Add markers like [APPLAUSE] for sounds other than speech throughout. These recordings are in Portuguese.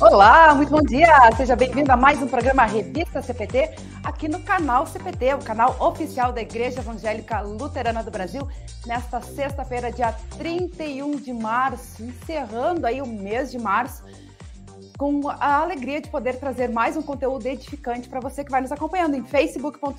Olá, muito bom dia! Seja bem-vindo a mais um programa Revista CPT, aqui no canal CPT, o canal oficial da Igreja Evangélica Luterana do Brasil, nesta sexta-feira, dia 31 de março, encerrando aí o mês de março, com a alegria de poder trazer mais um conteúdo edificante para você que vai nos acompanhando em facebook.com.br,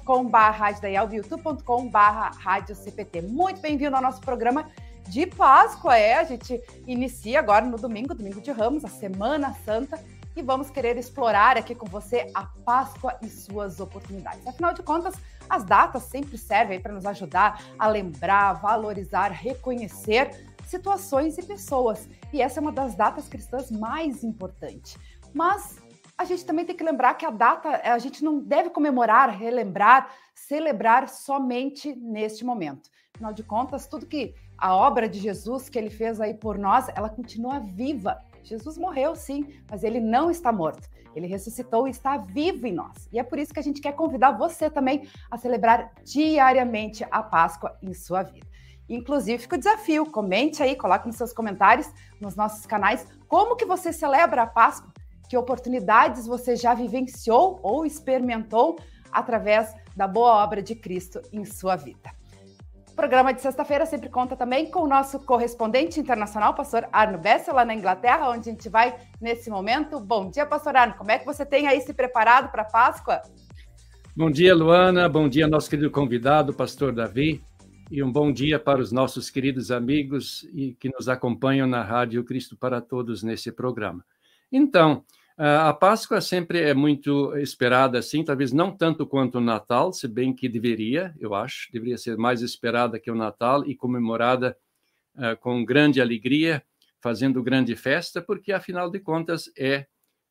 youtube.com.br. Muito bem-vindo ao nosso programa de Páscoa. É, a gente inicia agora no domingo, domingo de Ramos, a Semana Santa, e vamos querer explorar aqui com você a Páscoa e suas oportunidades. Afinal de contas, as datas sempre servem para nos ajudar a lembrar, valorizar, reconhecer situações e pessoas. E essa é uma das datas cristãs mais importantes. Mas a gente também tem que lembrar que a data a gente não deve comemorar, relembrar, celebrar somente neste momento. Afinal de contas, tudo que a obra de Jesus que ele fez aí por nós, ela continua viva. Jesus morreu, sim, mas ele não está morto. Ele ressuscitou e está vivo em nós. E é por isso que a gente quer convidar você também a celebrar diariamente a Páscoa em sua vida. Inclusive, fica o desafio, comente aí, coloque nos seus comentários, nos nossos canais, como que você celebra a Páscoa, que oportunidades você já vivenciou ou experimentou através da boa obra de Cristo em sua vida programa de sexta-feira sempre conta também com o nosso correspondente internacional, pastor Arno Bessa, lá na Inglaterra, onde a gente vai nesse momento. Bom dia, pastor Arno. Como é que você tem aí se preparado para a Páscoa? Bom dia, Luana. Bom dia, nosso querido convidado, pastor Davi. E um bom dia para os nossos queridos amigos e que nos acompanham na Rádio Cristo para Todos nesse programa. Então, a Páscoa sempre é muito esperada, assim, talvez não tanto quanto o Natal, se bem que deveria, eu acho, deveria ser mais esperada que o Natal e comemorada uh, com grande alegria, fazendo grande festa, porque afinal de contas é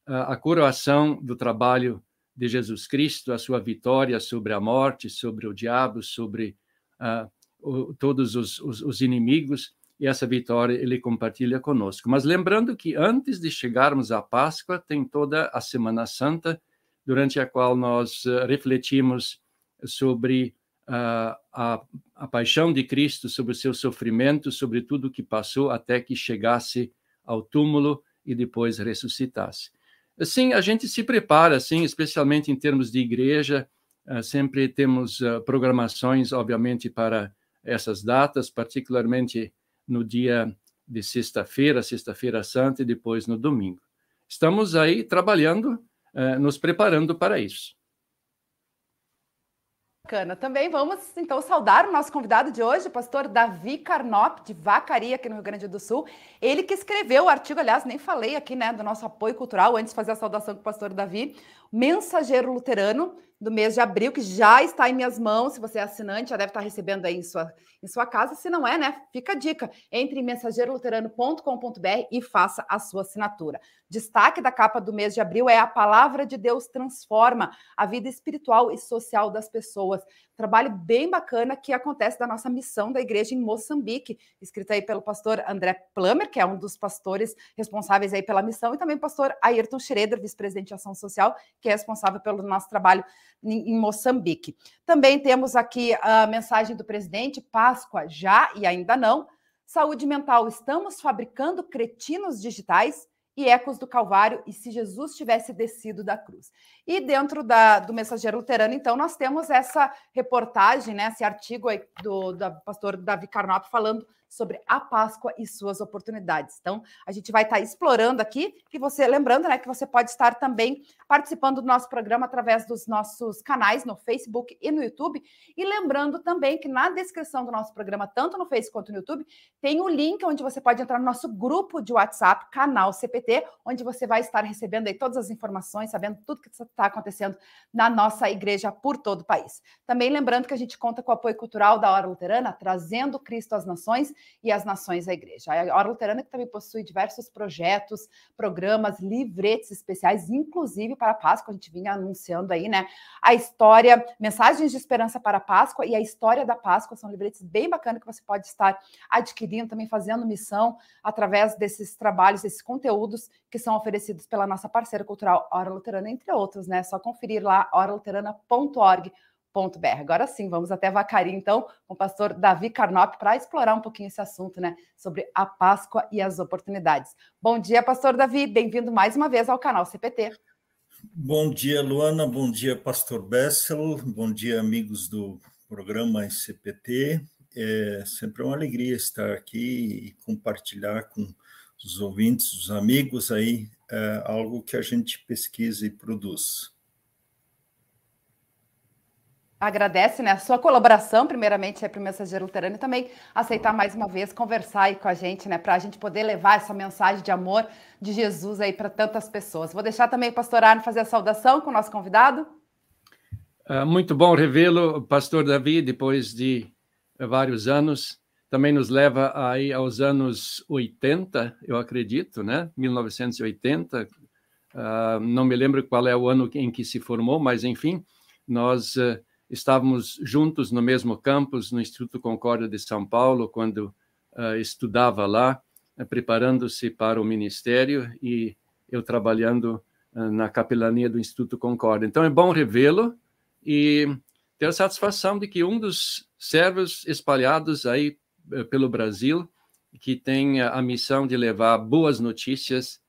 uh, a coroação do trabalho de Jesus Cristo, a sua vitória sobre a morte, sobre o diabo, sobre uh, o, todos os, os, os inimigos e essa vitória ele compartilha conosco. Mas lembrando que antes de chegarmos à Páscoa, tem toda a Semana Santa, durante a qual nós uh, refletimos sobre uh, a, a paixão de Cristo, sobre o seu sofrimento, sobre tudo o que passou até que chegasse ao túmulo e depois ressuscitasse. Assim, a gente se prepara, assim, especialmente em termos de igreja, uh, sempre temos programações, obviamente, para essas datas, particularmente no dia de sexta-feira, sexta-feira santa e depois no domingo. Estamos aí trabalhando, eh, nos preparando para isso. Bacana. Também vamos, então, saudar o nosso convidado de hoje, o pastor Davi Carnop, de Vacaria, aqui no Rio Grande do Sul. Ele que escreveu o artigo, aliás, nem falei aqui, né, do nosso apoio cultural, antes de fazer a saudação com o pastor Davi, Mensageiro Luterano, do mês de abril, que já está em minhas mãos. Se você é assinante, já deve estar recebendo aí em sua, em sua casa. Se não é, né? Fica a dica. Entre em mensageiroluterano.com.br e faça a sua assinatura. Destaque da capa do mês de abril é a palavra de Deus transforma a vida espiritual e social das pessoas. Trabalho bem bacana que acontece da nossa missão da igreja em Moçambique, escrita aí pelo pastor André Plummer, que é um dos pastores responsáveis aí pela missão, e também o pastor Ayrton Schroeder, vice-presidente de ação social, que é responsável pelo nosso trabalho em Moçambique. Também temos aqui a mensagem do presidente: Páscoa já e ainda não. Saúde mental, estamos fabricando cretinos digitais e ecos do Calvário e se Jesus tivesse descido da cruz. E dentro da, do Mensageiro Luterano, então, nós temos essa reportagem, né, esse artigo do, do pastor Davi Carnop falando sobre a Páscoa e suas oportunidades. Então, a gente vai estar explorando aqui e você, lembrando, né, que você pode estar também participando do nosso programa através dos nossos canais no Facebook e no YouTube. E lembrando também que na descrição do nosso programa, tanto no Facebook quanto no YouTube, tem o um link onde você pode entrar no nosso grupo de WhatsApp, canal CPT onde você vai estar recebendo aí todas as informações, sabendo tudo que está acontecendo na nossa igreja por todo o país. Também lembrando que a gente conta com o apoio cultural da Hora Luterana, trazendo Cristo às nações e as nações à igreja. A Hora Luterana que também possui diversos projetos, programas, livretes especiais, inclusive para a Páscoa, a gente vinha anunciando aí, né? A história, mensagens de esperança para a Páscoa e a história da Páscoa são livretes bem bacanas que você pode estar adquirindo, também fazendo missão através desses trabalhos, desses conteúdos que são oferecidos pela nossa parceira cultural Hora Luterana, entre outros, né? É só conferir lá oraluterana.org. Agora sim, vamos até Vacaria, então, com o pastor Davi Carnop, para explorar um pouquinho esse assunto, né, sobre a Páscoa e as oportunidades. Bom dia, pastor Davi, bem-vindo mais uma vez ao canal CPT. Bom dia, Luana, bom dia, pastor Bessel, bom dia, amigos do programa CPT. É sempre uma alegria estar aqui e compartilhar com os ouvintes, os amigos aí, é algo que a gente pesquisa e produz agradece né, a sua colaboração, primeiramente, para o Mensageiro Luterano, e também aceitar mais uma vez conversar aí com a gente, né, para a gente poder levar essa mensagem de amor de Jesus aí para tantas pessoas. Vou deixar também o pastor Arno fazer a saudação com o nosso convidado. Uh, muito bom revê-lo, pastor Davi, depois de vários anos. Também nos leva aí aos anos 80, eu acredito, né? 1980. Uh, ah, não me lembro qual é o ano em que se formou, mas enfim, nós uh, estávamos juntos no mesmo campus, no Instituto Concórdia de São Paulo, quando uh, estudava lá, uh, preparando-se para o ministério e eu trabalhando uh, na capelania do Instituto Concórdia. Então é bom revê-lo e ter a satisfação de que um dos servos espalhados aí pelo Brasil, que tem a missão de levar boas notícias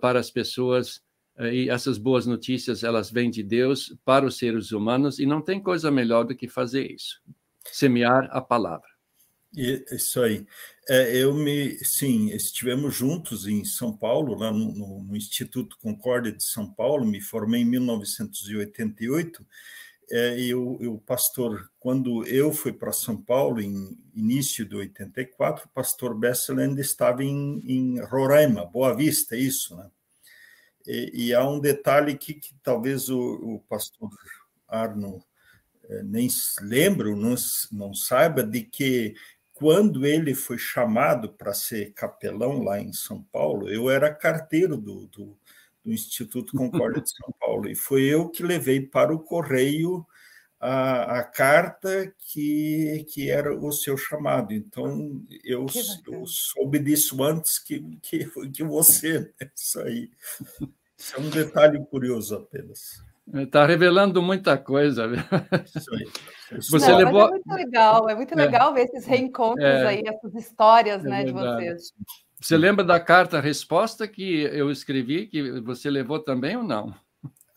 para as pessoas e essas boas notícias elas vêm de Deus para os seres humanos e não tem coisa melhor do que fazer isso, semear a palavra. Isso aí. É, eu me, sim, estivemos juntos em São Paulo, lá no, no, Instituto Concórdia de São Paulo. Me formei em 1988 é, e o, o pastor, quando eu fui para São Paulo em início de 84, o pastor Bessel ainda estava em, em Roraima, Boa Vista, isso, né? E, e há um detalhe que, que talvez o, o, pastor Arno eh, nem lembra, não, não saiba, de que quando ele foi chamado para ser capelão lá em São Paulo, eu era carteiro do, do, do Instituto Concórdia de São Paulo, e foi eu que levei para o correio a, a, carta que, que era o seu chamado. Então, eu, eu soube disso antes que, que, que você. Né? Isso aí. Isso é um detalhe curioso apenas. Está revelando muita coisa. Isso aí. Você Não, levou... É muito legal, é muito é. legal é, ver esses reencontros é, aí, essas histórias é né, de vocês. Você lembra da carta-resposta que eu escrevi, que você levou também ou não?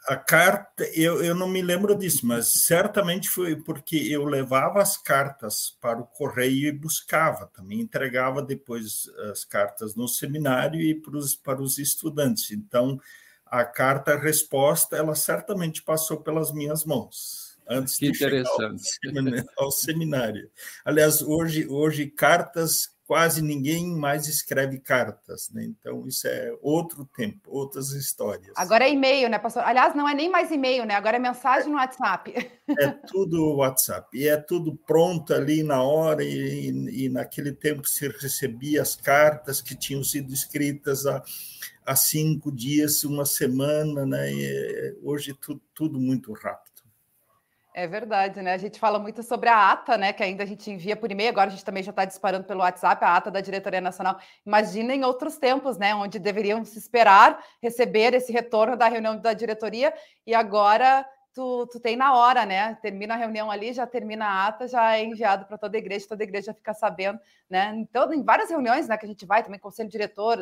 A carta, eu, eu não me lembro disso, mas certamente foi porque eu levava as cartas para o correio e buscava, também entregava depois as cartas no seminário e para os, para os estudantes. Então, a carta-resposta, ela certamente passou pelas minhas mãos antes que de interessante. chegar ao, [LAUGHS] ao seminário. Aliás, hoje, hoje cartas quase ninguém mais escreve cartas, né? Então isso é outro tempo, outras histórias. Agora é e-mail, né, pastor? Aliás, não é nem mais e-mail, né? Agora é mensagem no WhatsApp. É tudo WhatsApp e é tudo pronto ali na hora e, e naquele tempo se recebia as cartas que tinham sido escritas há, há cinco dias, uma semana, né? E hoje tudo, tudo muito rápido. É verdade, né? A gente fala muito sobre a ata, né? Que ainda a gente envia por e-mail, agora a gente também já está disparando pelo WhatsApp, a ata da Diretoria Nacional. Imagina em outros tempos, né? Onde deveriam se esperar receber esse retorno da reunião da diretoria, e agora tu, tu tem na hora, né? Termina a reunião ali, já termina a ata, já é enviado para toda a igreja, toda a igreja fica sabendo, né? Então, em várias reuniões né, que a gente vai, também conselho diretor,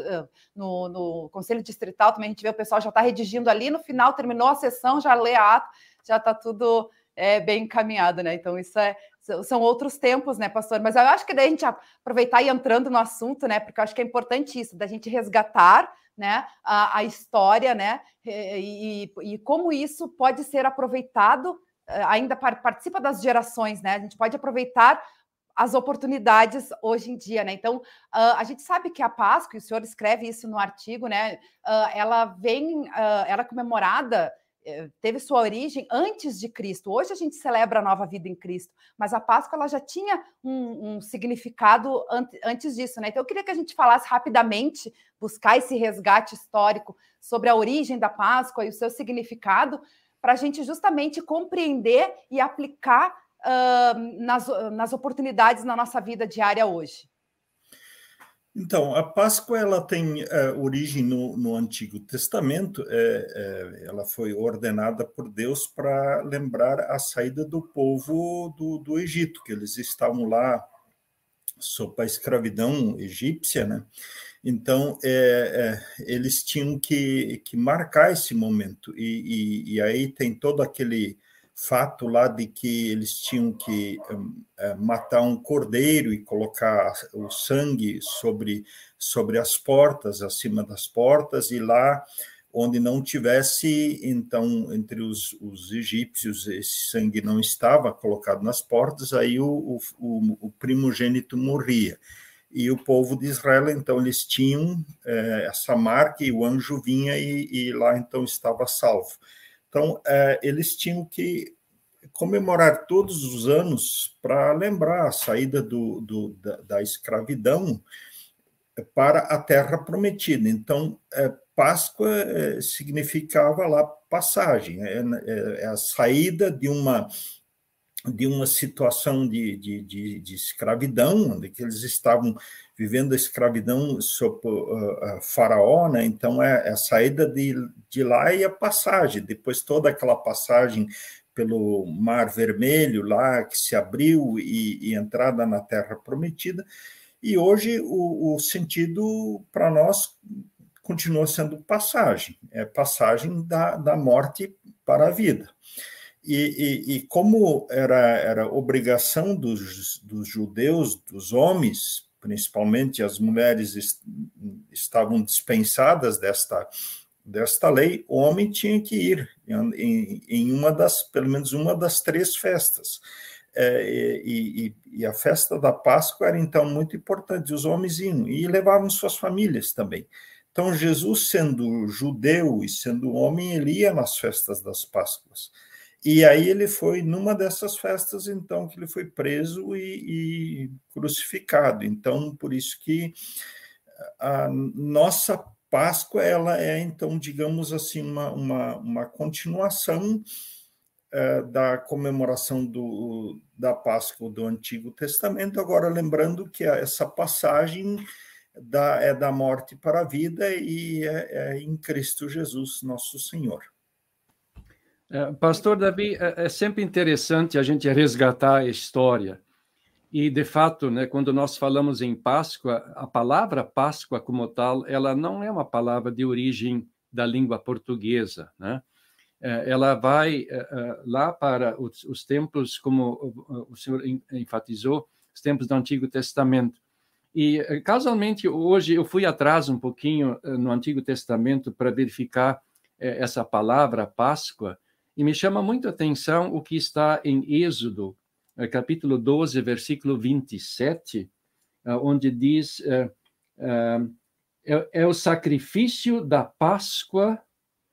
no, no conselho distrital, também a gente vê o pessoal já está redigindo ali, no final terminou a sessão, já lê a ata, já está tudo é, bem encaminhado, né? Então, isso é, são outros tempos, né, pastor? Mas eu acho que daí a gente aproveitar e entrando no assunto, né? Porque eu acho que é importante isso, da gente resgatar né, a, a história, né? E, e, como isso pode ser aproveitado, eh, ainda participa das gerações, né? A gente pode aproveitar as oportunidades hoje em dia, né? Então, uh, a gente sabe que a Páscoa, e o senhor escreve isso no artigo, né? Uh, ela vem, uh, ela é comemorada, teve sua origem antes de Cristo. Hoje a gente celebra a nova vida em Cristo, mas a Páscoa ela já tinha um, um significado an antes disso, né? Então, eu queria que a gente falasse rapidamente, buscar esse resgate histórico sobre a origem da Páscoa e o seu significado, para a gente justamente compreender e aplicar uh, nas, nas oportunidades na nossa vida diária hoje? Então, a Páscoa ela tem uh, origem no, no, Antigo Testamento. É, é, ela foi ordenada por Deus para lembrar a saída do povo do, do Egito, que eles estavam lá sob a escravidão egípcia, né? Então, é, é, eles tinham que, que marcar esse momento. E, e, e aí tem todo aquele fato lá de que eles tinham que um, é, matar um cordeiro e colocar o sangue sobre, sobre as portas, acima das portas, e lá onde não tivesse, então, entre os, os egípcios, esse sangue não estava colocado nas portas, aí o, o, o primogênito morria. E o povo de Israel, então, eles tinham é, essa marca e o anjo vinha e, e lá, então, estava salvo. Então, é, eles tinham que comemorar todos os anos para lembrar a saída do, do da, da, escravidão para a terra prometida. Então, é, Páscoa é, significava lá passagem, é, a saída de uma de uma situação de, de, de, de escravidão, onde eles estavam vivendo a escravidão sob uh, uh, Faraó, né? então é, é, a saída de, de lá e a passagem, depois toda aquela passagem pelo Mar Vermelho lá que se abriu e, e entrada na Terra Prometida, e hoje o, o sentido para nós continua sendo passagem, é passagem da, da morte para a vida. E, e, e, como era, era obrigação dos, dos judeus, dos homens, principalmente as mulheres est estavam dispensadas desta, desta lei, o homem tinha que ir em, em uma das, pelo menos uma das três festas. É, e, e, a festa da Páscoa era então muito importante, os homens iam e levavam suas famílias também. Então, Jesus, sendo judeu e sendo homem, ele ia nas festas das Páscoas. E aí ele foi numa dessas festas, então, que ele foi preso e, e crucificado. Então, por isso que a nossa Páscoa, ela é, então, digamos assim, uma, uma, uma continuação é, da comemoração do, da Páscoa do Antigo Testamento, agora lembrando que essa passagem da, é da morte para a vida e é, é em Cristo Jesus, nosso Senhor. É, Pastor Davi, é, é sempre interessante a gente resgatar a história. E, de fato, né, quando nós falamos em Páscoa, a palavra Páscoa como tal, ela não é uma palavra de origem da língua portuguesa, né? É, ela vai lá para os, os tempos, como o senhor enfatizou, os tempos do Antigo Testamento. E, casualmente, hoje eu fui atrás um pouquinho no Antigo Testamento para verificar essa palavra Páscoa, e me chama muito a atenção o que está em Êxodo, eh, capítulo 12, versículo 27, eh, onde diz: é, é o sacrifício da Páscoa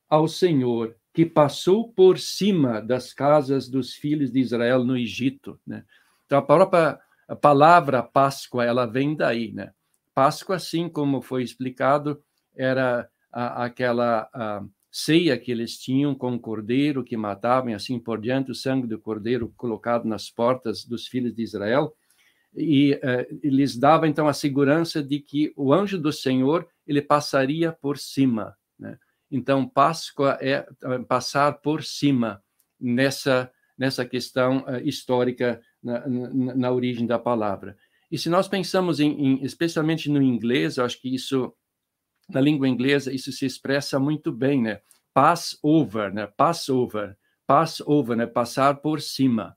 ao Senhor, que passou por cima das casas dos filhos de Israel no Egito. Né? Então, a própria palavra Páscoa, ela vem daí. Né? Páscoa, assim como foi explicado, era aquela ceia que eles tinham com o cordeiro que matavam e assim por diante, o sangue do cordeiro colocado nas portas dos filhos de Israel, e uh, lhes dava então a segurança de que o anjo do Senhor ele passaria por cima. Né? Então, Páscoa é eh, passar por cima nessa, nessa questão uh, histórica na, na, na, origem da palavra. E se nós pensamos em, em, especialmente no inglês, eu acho que isso na língua inglesa isso se expressa muito bem, né? Passover, né? Passover, Passover, né? Passar por cima.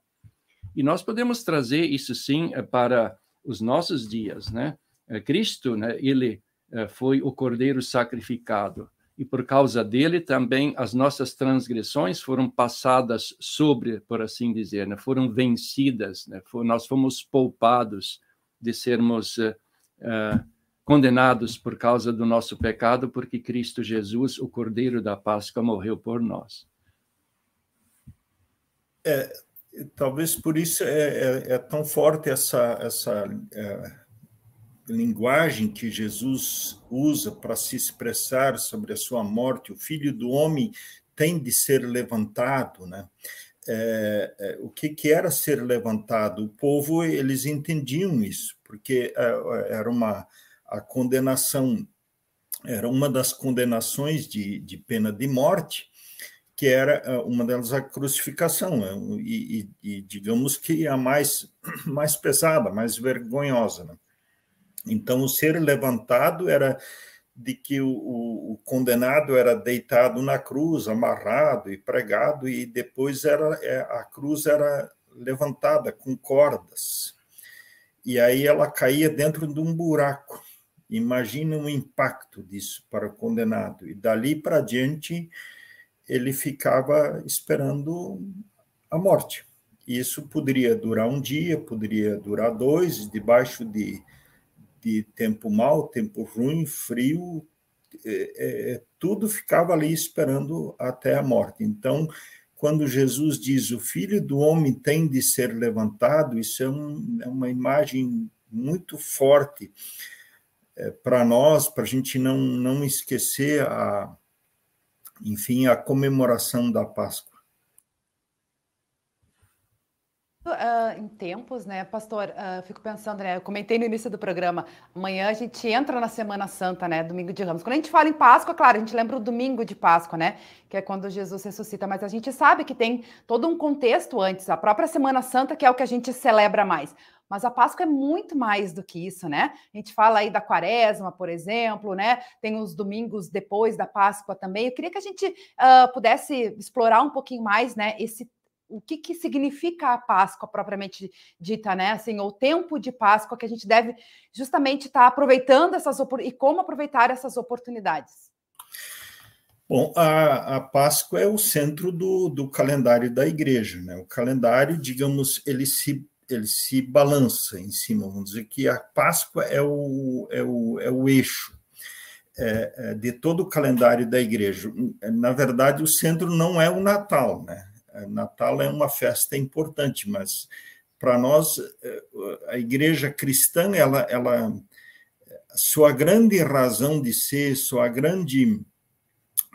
E nós podemos trazer isso sim eh, para os nossos dias, né? Eh, Cristo, né? Ele eh, foi o cordeiro sacrificado. e por causa dele também as nossas transgressões foram passadas sobre, por assim dizer, né? foram vencidas, né? nós fomos poupados de sermos uh, condenados por causa do nosso pecado, porque Cristo Jesus, o Cordeiro da Páscoa, morreu por nós. É, talvez por isso é, é, é tão forte essa, essa é, linguagem que Jesus usa para se expressar sobre a sua morte. O Filho do Homem tem de ser levantado, né? É, é, o que, que era ser levantado? O povo eles entendiam isso, porque é, era uma a condenação era uma das condenações de, de pena de morte, que era é, uma delas a crucificação, né? e, e, e, digamos que a mais, [CLEARS THROAT] mais pesada, mais vergonhosa. Né? Então, o ser levantado era de que o, o, o, condenado era deitado na cruz, amarrado e pregado, e depois era é, a cruz era levantada com cordas. E aí ela caía dentro de um buraco. Imagina o impacto disso para o condenado. E dali para diante, ele ficava esperando a morte. Isso poderia durar um dia, poderia durar dois, debaixo de, de tempo mau, tempo ruim, frio, é, é, tudo ficava ali esperando até a morte. Então, quando Jesus diz o filho do homem tem de ser levantado, isso é, um, é uma imagem muito forte é, para nós, para a gente não, não esquecer a, enfim, a comemoração da Páscoa. Uh, em tempos, né, pastor? Uh, fico pensando, né? Eu comentei no início do programa. Amanhã a gente entra na Semana Santa, né? Domingo de Ramos. Quando a gente fala em Páscoa, claro, a gente lembra o domingo de Páscoa, né? Que é quando Jesus ressuscita. Mas a gente sabe que tem todo um contexto antes, a própria Semana Santa, que é o que a gente celebra mais. Mas a Páscoa é muito mais do que isso, né? A gente fala aí da Quaresma, por exemplo, né? Tem os domingos depois da Páscoa também. Eu queria que a gente uh, pudesse explorar um pouquinho mais, né? Esse o que, que significa a Páscoa propriamente dita, né? Assim, o tempo de Páscoa que a gente deve justamente estar tá aproveitando essas e como aproveitar essas oportunidades. Bom, a, a Páscoa é o centro do, do calendário da igreja, né? O calendário, digamos, ele se ele se balança em cima, vamos dizer que a Páscoa é o, é o, é o eixo é, é, de todo o calendário da igreja. Na verdade, o centro não é o Natal, né? Natal é uma festa importante, mas para nós é, a igreja cristã ela ela sua grande razão de ser, sua grande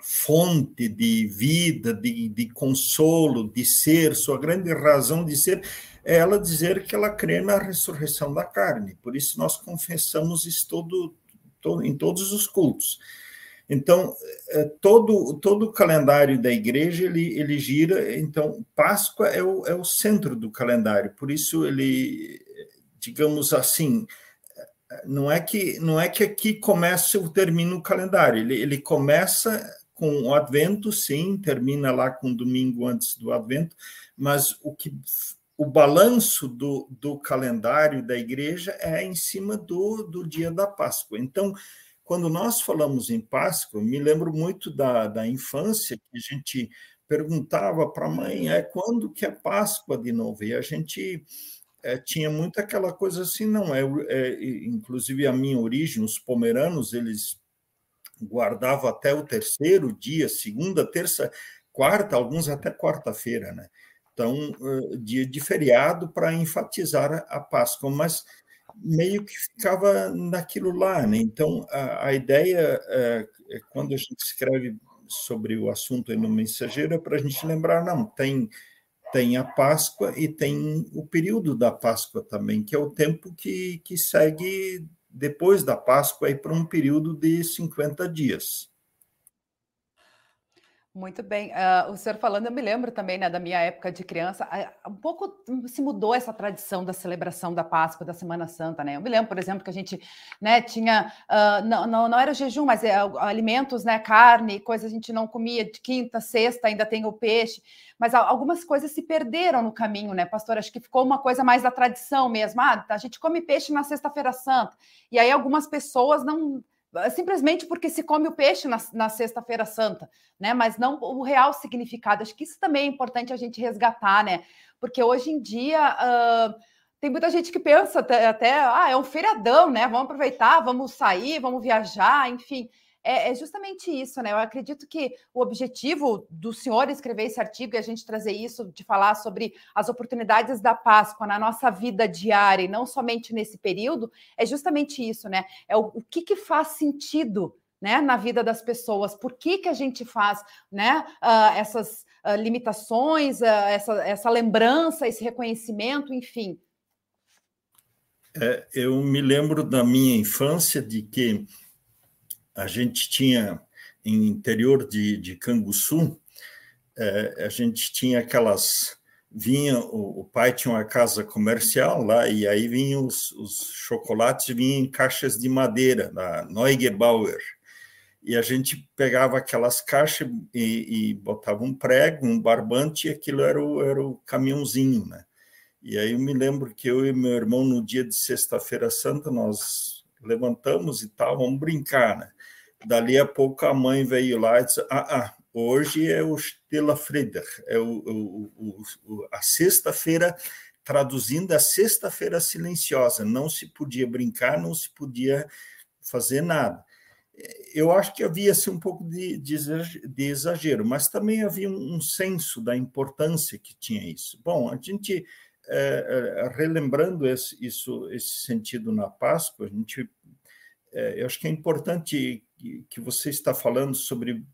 fonte de vida, de, de consolo, de ser, sua grande razão de ser é ela dizer que ela crê na ressurreição da carne. Por isso nós confessamos isso todo, todo em todos os cultos. Então, é, todo, todo o calendário da igreja, ele, ele gira, então, Páscoa é o, é o centro do calendário, por isso ele, digamos assim, não é que não é que aqui começa ou termina o calendário, ele, ele começa com o Advento, sim, termina lá com domingo antes do Advento, mas o que o balanço do, do calendário da igreja é em cima do, do dia da Páscoa. Então, quando nós falamos em Páscoa, me lembro muito da, da infância, que a gente perguntava para a mãe, é quando que é Páscoa de novo? E a gente é, tinha muito aquela coisa assim, não, é, é, inclusive a minha origem, os pomeranos, eles guardavam até o terceiro dia, segunda, terça, quarta, alguns até quarta-feira, né? Então, dia de feriado para enfatizar a Páscoa, mas meio que ficava naquilo lá, né? Então, a, a ideia, é, é, quando a gente escreve sobre o assunto no mensageiro, é para a gente lembrar, não, tem, tem a Páscoa e tem o período da Páscoa também, que é o tempo que, que segue depois da Páscoa para um período de 50 dias. Muito bem. Uh, o senhor falando, eu me lembro também né, da minha época de criança, uh, um pouco se mudou essa tradição da celebração da Páscoa, da Semana Santa, né? Eu me lembro, por exemplo, que a gente né, tinha, uh, não, não, não era jejum, mas é, alimentos, né, carne, coisas a gente não comia de quinta, sexta, ainda tem o peixe, mas algumas coisas se perderam no caminho, né, pastor? Acho que ficou uma coisa mais da tradição mesmo. Ah, a gente come peixe na Sexta-feira Santa, e aí algumas pessoas não simplesmente porque se come o peixe na, na Sexta-feira Santa, né? Mas não o real significado. Acho que isso também é importante a gente resgatar, né? Porque hoje em dia uh, tem muita gente que pensa até, até, ah, é um feriadão, né? Vamos aproveitar, vamos sair, vamos viajar, enfim é, é, justamente isso, né? Eu acredito que o objetivo do senhor escrever esse artigo e a gente trazer isso, de falar sobre as oportunidades da Páscoa na nossa vida diária e não somente nesse período, é justamente isso, né? É o, o que, que faz sentido né, na vida das pessoas, por que, que a gente faz né, uh, essas uh, limitações, uh, essa, essa lembrança, esse reconhecimento, enfim. É, eu me lembro da minha infância de que a gente tinha, em interior de, de Canguçu, é, a gente tinha aquelas. Vinha, o, o, pai tinha uma casa comercial lá, e aí vinham os, os chocolates vinham em caixas de madeira, da Neugebauer. E a gente pegava aquelas caixas e, e botava um prego, um barbante, e aquilo era o, era o caminhãozinho, né? E aí eu me lembro que eu e meu irmão, no dia de Sexta-feira Santa, nós levantamos e tal, vamos brincar, né? Dali a pouco a mãe veio lá e disse: Ah, ah hoje é o Stella Frieder, é o, o, o, a sexta-feira, traduzindo a sexta-feira silenciosa. Não se podia brincar, não se podia fazer nada. Eu acho que havia assim, um pouco de, de exagero, mas também havia um, um senso da importância que tinha isso. Bom, a gente, é, relembrando esse, isso, esse sentido na Páscoa, a gente, é, eu acho que é importante que, você está falando sobre,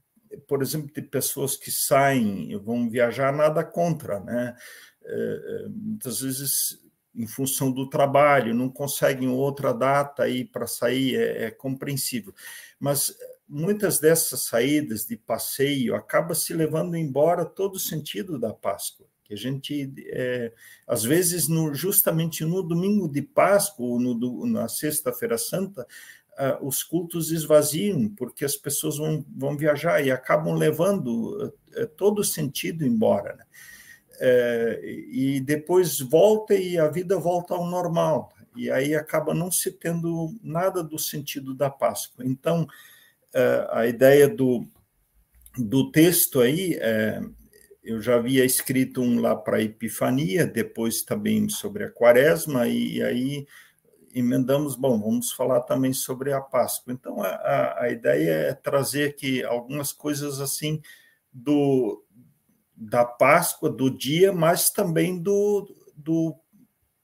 por exemplo, de pessoas que saem, vão viajar, nada contra, né? É, é, muitas vezes, em função do trabalho, não conseguem outra data aí para sair, é, é compreensível. Mas muitas dessas saídas de passeio acaba se levando embora todo o sentido da Páscoa que a gente é, às vezes no, justamente no domingo de Páscoa ou no, na sexta-feira santa uh, os cultos esvaziam, porque as pessoas vão, vão viajar e acabam levando uh, todo o sentido embora. Né? Uh, e depois volta e a vida volta ao normal. E aí acaba não se tendo nada do sentido da Páscoa. Então, a ideia do, do texto aí, eu já havia escrito um lá para a Epifania, depois também sobre a Quaresma, e aí emendamos, bom, vamos falar também sobre a Páscoa. Então, a, a ideia é trazer aqui algumas coisas assim do da Páscoa, do dia, mas também do, do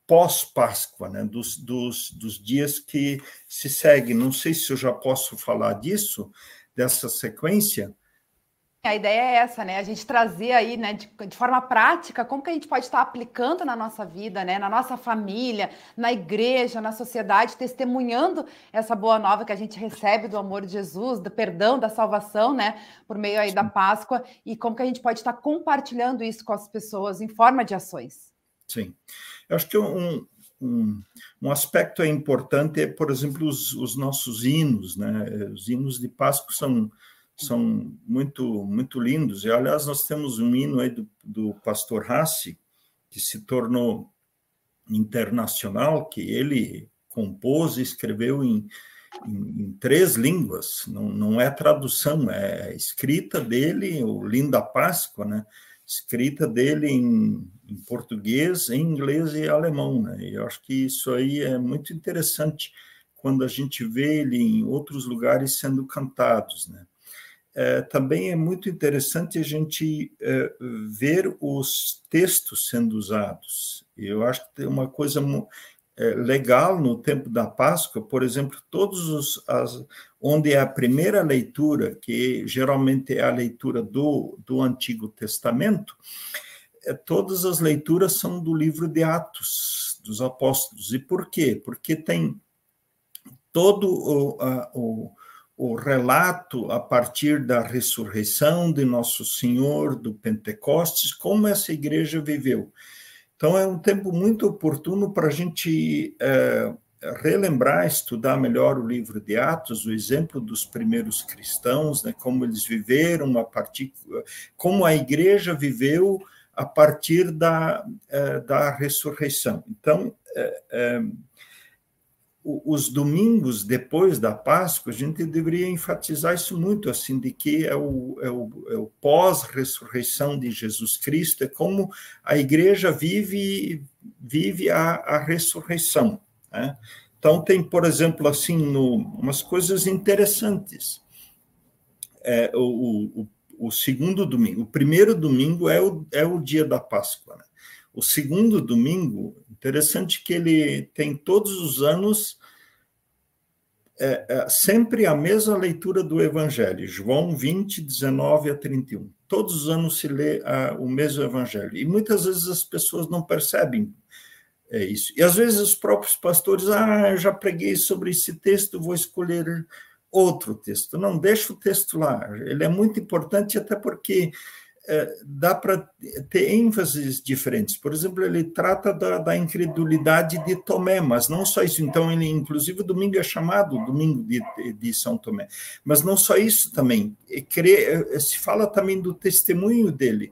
pós-Páscoa, né? dos, dos, dos dias que se seguem. Não sei se eu já posso falar disso, dessa sequência, a ideia é essa, né? A gente trazer aí, né, de, de, forma prática, como que a gente pode estar aplicando na nossa vida, né, na nossa família, na igreja, na sociedade, testemunhando essa boa nova que a gente recebe do amor de Jesus, do perdão, da salvação, né, por meio aí da Páscoa, e como que a gente pode estar compartilhando isso com as pessoas em forma de ações. Sim, eu acho que um, um, um aspecto importante é, por exemplo, os, os nossos hinos, né? Os hinos de Páscoa são são muito muito lindos. E, aliás, nós temos um hino aí do, do pastor Hassi, que se tornou internacional, que ele compôs e escreveu em, em, em, três línguas, não, não é tradução, é escrita dele, o Linda Páscoa, né? escrita dele em, em, português, em inglês e alemão. Né? E eu acho que isso aí é muito interessante quando a gente vê ele em outros lugares sendo cantados. Né? É, também é muito interessante a gente é, ver os textos sendo usados. Eu acho que tem uma coisa é, legal no tempo da Páscoa, por exemplo, todos os as, onde é a primeira leitura, que geralmente é a leitura do, do Antigo Testamento, é, todas as leituras são do livro de Atos dos Apóstolos. E por quê? Porque tem todo o, a, o o relato a partir da ressurreição de Nosso Senhor, do Pentecostes, como essa igreja viveu. Então, é um tempo muito oportuno para a gente é, relembrar, estudar melhor o livro de Atos, o exemplo dos primeiros cristãos, né, como eles viveram, a partir, como a igreja viveu a partir da, é, da ressurreição. Então, é, é os domingos depois da Páscoa, a gente deveria enfatizar isso muito, assim, de que é o, é o, é o pós-ressurreição de Jesus Cristo, é como a igreja vive, vive a, a ressurreição. Né? Então, tem, por exemplo, assim, no, umas coisas interessantes. É, o, o, o, segundo domingo, o primeiro domingo é o, é o dia da Páscoa. Né? O segundo domingo, interessante que ele tem todos os anos é, é, sempre a mesma leitura do Evangelho, João 20, 19 a 31. Todos os anos se lê a, o mesmo Evangelho. E muitas vezes as pessoas não percebem é isso. E às vezes os próprios pastores, ah, eu já preguei sobre esse texto, vou escolher outro texto. Não, deixa o texto lá. Ele é muito importante até porque dá para ter ênfases diferentes. Por exemplo, ele trata da, da, incredulidade de Tomé, mas não só isso. Então, ele, inclusive, domingo é chamado Domingo de, de São Tomé. Mas não só isso também. É, se fala também do testemunho dele.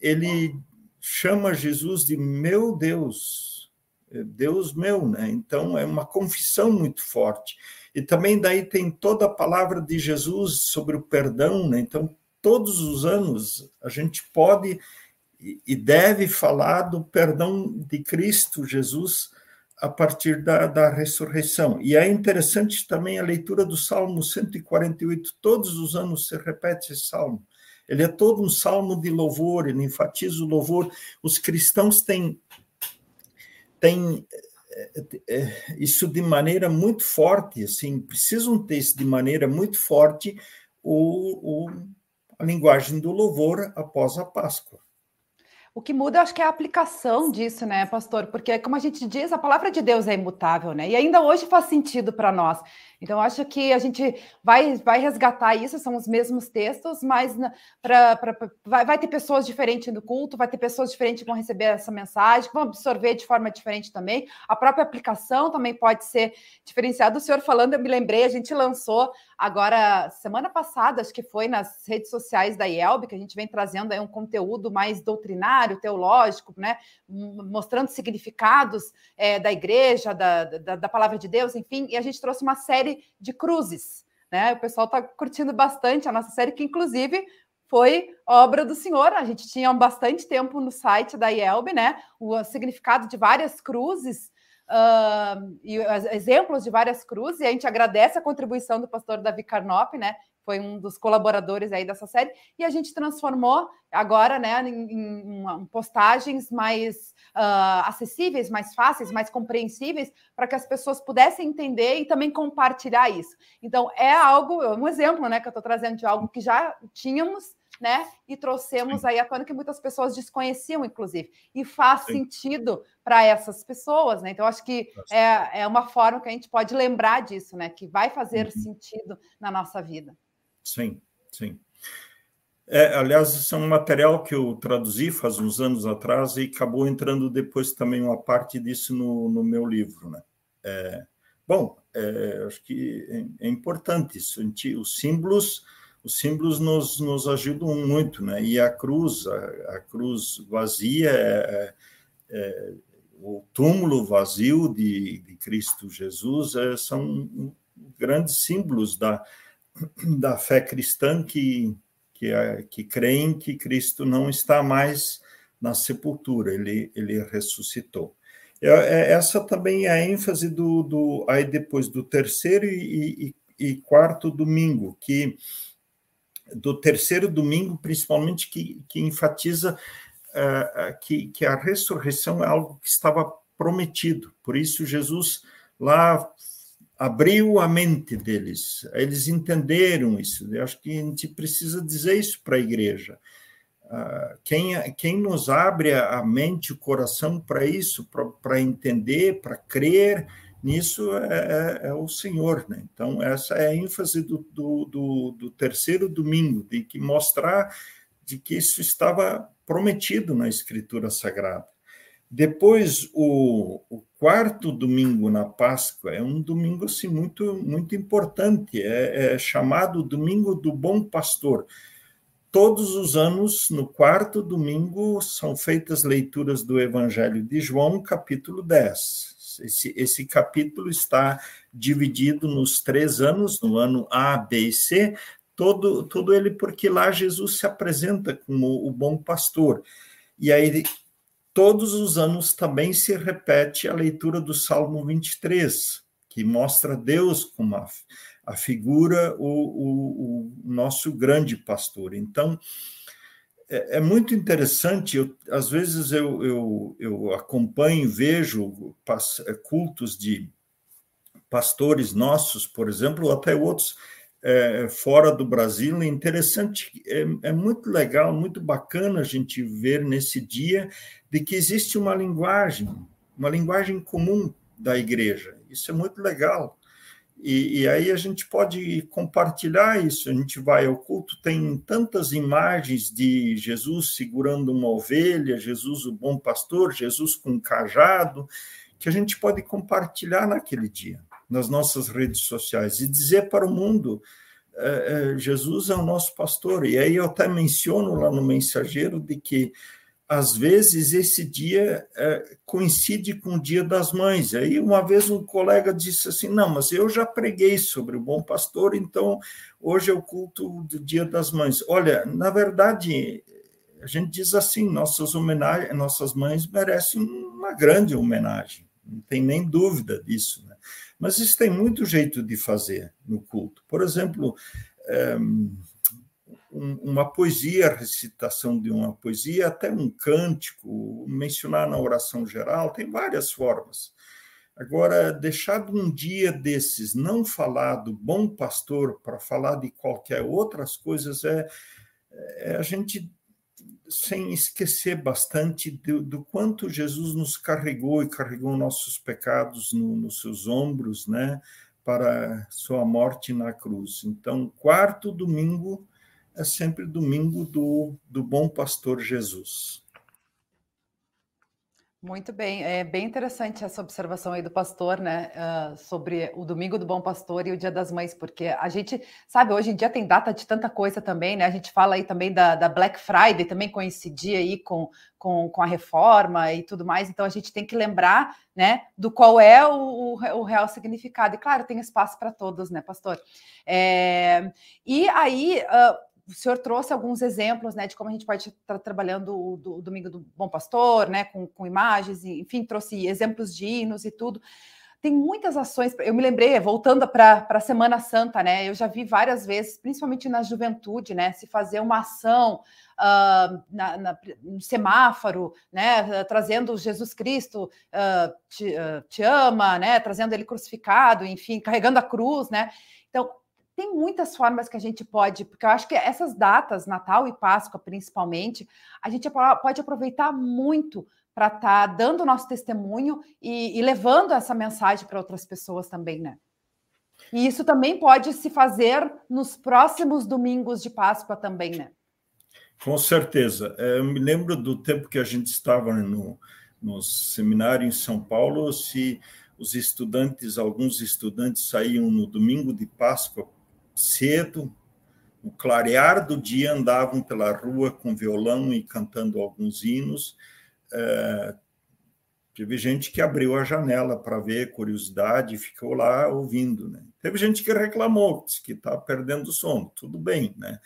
Ele chama Jesus de meu Deus, Deus meu, né? Então é uma confissão muito forte. E também daí tem toda a palavra de Jesus sobre o perdão, né? Então todos os anos a gente pode e deve falar do perdão de Cristo Jesus a partir da, da ressurreição. E é interessante também a leitura do Salmo 148, todos os anos se repete esse salmo. Ele é todo um salmo de louvor, ele enfatiza o louvor. Os cristãos têm tem é, é, isso de maneira muito forte, assim, precisam ter isso de maneira muito forte o, o, a linguagem do louvor após a Páscoa. O que muda, acho que é a aplicação disso, né, pastor? Porque, como a gente diz, a palavra de Deus é imutável, né? E ainda hoje faz sentido para nós. Então, acho que a gente vai, vai resgatar isso, são os mesmos textos, mas pra, pra, pra vai, vai, ter pessoas diferentes no culto, vai ter pessoas diferentes que vão receber essa mensagem, que vão absorver de forma diferente também. A própria aplicação também pode ser diferenciada. O senhor falando, eu me lembrei, a gente lançou agora, semana passada, acho que foi nas redes sociais da IELB, que a gente vem trazendo um conteúdo mais doutrinário, teológico, né? Mostrando significados é, da igreja, da, da, da palavra de Deus, enfim, e a gente trouxe uma série série de cruzes. Né? O pessoal está curtindo bastante a nossa série, que inclusive foi obra do senhor. A gente tinha bastante tempo no site da IELB, né? O significado de várias cruzes. Uh, e exemplos de várias cruzes, e a gente agradece a contribuição do pastor Davi Carnop, né? foi um dos colaboradores aí dessa série, e a gente transformou agora né, em, em postagens mais uh, acessíveis, mais fáceis, mais compreensíveis, para que as pessoas pudessem entender e também compartilhar isso. Então, é algo, um exemplo né, que eu estou trazendo de algo que já tínhamos, né? E trouxemos Sim. aí a tona que muitas pessoas desconheciam, inclusive. E faz Sim. sentido para essas pessoas, né? Então, acho que é, é uma forma que a gente pode lembrar disso, né? Que vai fazer uhum. sentido na nossa vida. Sim, sim. É, aliás, isso é um material que eu traduzi faz uns anos atrás e acabou entrando depois também uma parte disso no, no meu livro. Né? É, bom, é, acho que é, é importante isso. Os símbolos, os símbolos nos, nos ajudam muito, né? E a cruz, a, a cruz vazia, é, é, o túmulo vazio de, de Cristo Jesus são grandes símbolos da da fé cristã que, que, é, que creem que Cristo não está mais na sepultura, ele, ele ressuscitou. É, é, essa também é a ênfase do, do aí depois do terceiro e, e, e quarto domingo, que do terceiro domingo, principalmente, que, que enfatiza uh, que, que a ressurreição é algo que estava prometido. Por isso, Jesus lá abriu a mente deles, eles entenderam isso. Eu acho que a gente precisa dizer isso para a igreja. Ah, quem, quem nos abre a mente, o coração para isso, para entender, para crer nisso, é, é, é, o Senhor. Né? Então, essa é a ênfase do, do, do, do terceiro domingo, de que mostrar de que isso estava prometido na Escritura Sagrada. Depois, o, o, quarto domingo na Páscoa é um domingo assim, muito, muito importante, é, é, chamado Domingo do Bom Pastor. Todos os anos, no quarto domingo, são feitas leituras do Evangelho de João, capítulo 10. Esse, esse capítulo está dividido nos três anos, no ano A, B e C, todo, todo ele porque lá Jesus se apresenta como o bom pastor. E aí, todos os anos também se repete a leitura do Salmo 23, que mostra Deus como a, a figura, o, o, o nosso grande pastor. Então, é, é muito interessante, eu, às vezes eu, eu, eu acompanho, vejo cultos de pastores nossos, por exemplo, até outros é, fora do Brasil. É interessante, é, é, muito legal, muito bacana a gente ver nesse dia de que existe uma linguagem, uma linguagem comum da igreja. Isso é muito legal. E, e, aí a gente pode compartilhar isso. A gente vai ao culto, tem tantas imagens de Jesus segurando uma ovelha, Jesus o bom pastor, Jesus com um cajado, que a gente pode compartilhar naquele dia nas nossas redes sociais e dizer para o mundo: é, Jesus é o nosso pastor. E aí eu até menciono lá no mensageiro de que às vezes esse dia é, coincide com o dia das mães. Aí uma vez um colega disse assim: não, mas eu já preguei sobre o bom pastor, então hoje é o culto do dia das mães. Olha, na verdade, a gente diz assim: nossas homenagens, nossas mães merecem uma grande homenagem, não tem nem dúvida disso. Né? Mas isso tem muito jeito de fazer no culto. Por exemplo, eh, uma poesia, a recitação de uma poesia, até um cântico, mencionar na oração geral, tem várias formas. Agora, deixar de um dia desses não falar do bom pastor para falar de qualquer outras coisas é, é a gente sem esquecer bastante do, do, quanto Jesus nos carregou e carregou nossos pecados no, nos seus ombros, né, para sua morte na cruz. Então, quarto domingo é sempre domingo do, do bom pastor Jesus. Muito bem, é bem interessante essa observação aí do pastor, né, uh, sobre o Domingo do Bom Pastor e o Dia das Mães, porque a gente sabe, hoje em dia tem data de tanta coisa também, né, a gente fala aí também da, da Black Friday, também coincidia aí com, com, com, a reforma e tudo mais, então a gente tem que lembrar, né, do qual é o, o real significado, e claro, tem espaço para todos, né, pastor? É, e aí... Uh, o senhor trouxe alguns exemplos né, de como a gente pode estar trabalhando o, do, Domingo do Bom Pastor, né, com, com imagens, enfim, trouxe exemplos de hinos e tudo. Tem muitas ações, eu me lembrei, voltando para a Semana Santa, né? Eu já vi várias vezes, principalmente na juventude, né? Se fazer uma ação uh, na, na, no semáforo, né? Trazendo Jesus Cristo uh, te, uh, te ama, né? Trazendo ele crucificado, enfim, carregando a cruz, né? Então, tem muitas formas que a gente pode, porque eu acho que essas datas, Natal e Páscoa principalmente, a gente pode aproveitar muito para estar tá dando nosso testemunho e, e levando essa mensagem para outras pessoas também, né? E isso também pode se fazer nos próximos domingos de Páscoa também, né? Com certeza. É, eu me lembro do tempo que a gente estava no, no seminário em São Paulo, se os estudantes, alguns estudantes saíam no domingo de Páscoa cedo, no clarear do dia, andavam pela rua com violão e cantando alguns hinos. É, teve gente que abriu a janela para ver, curiosidade, e ficou lá ouvindo. Né? Teve gente que reclamou, que está perdendo o sono, tudo bem. Né?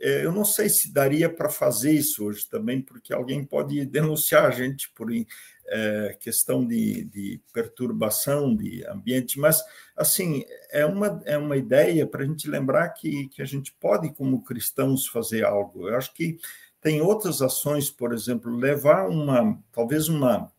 É, eu não sei se daria para fazer isso hoje também, porque alguém pode denunciar a gente por é, questão de, de, perturbação de ambiente, mas, assim, é uma, é uma ideia para a gente lembrar que, que a gente pode, como cristãos, fazer algo. Eu acho que tem outras ações, por exemplo, levar uma, talvez uma,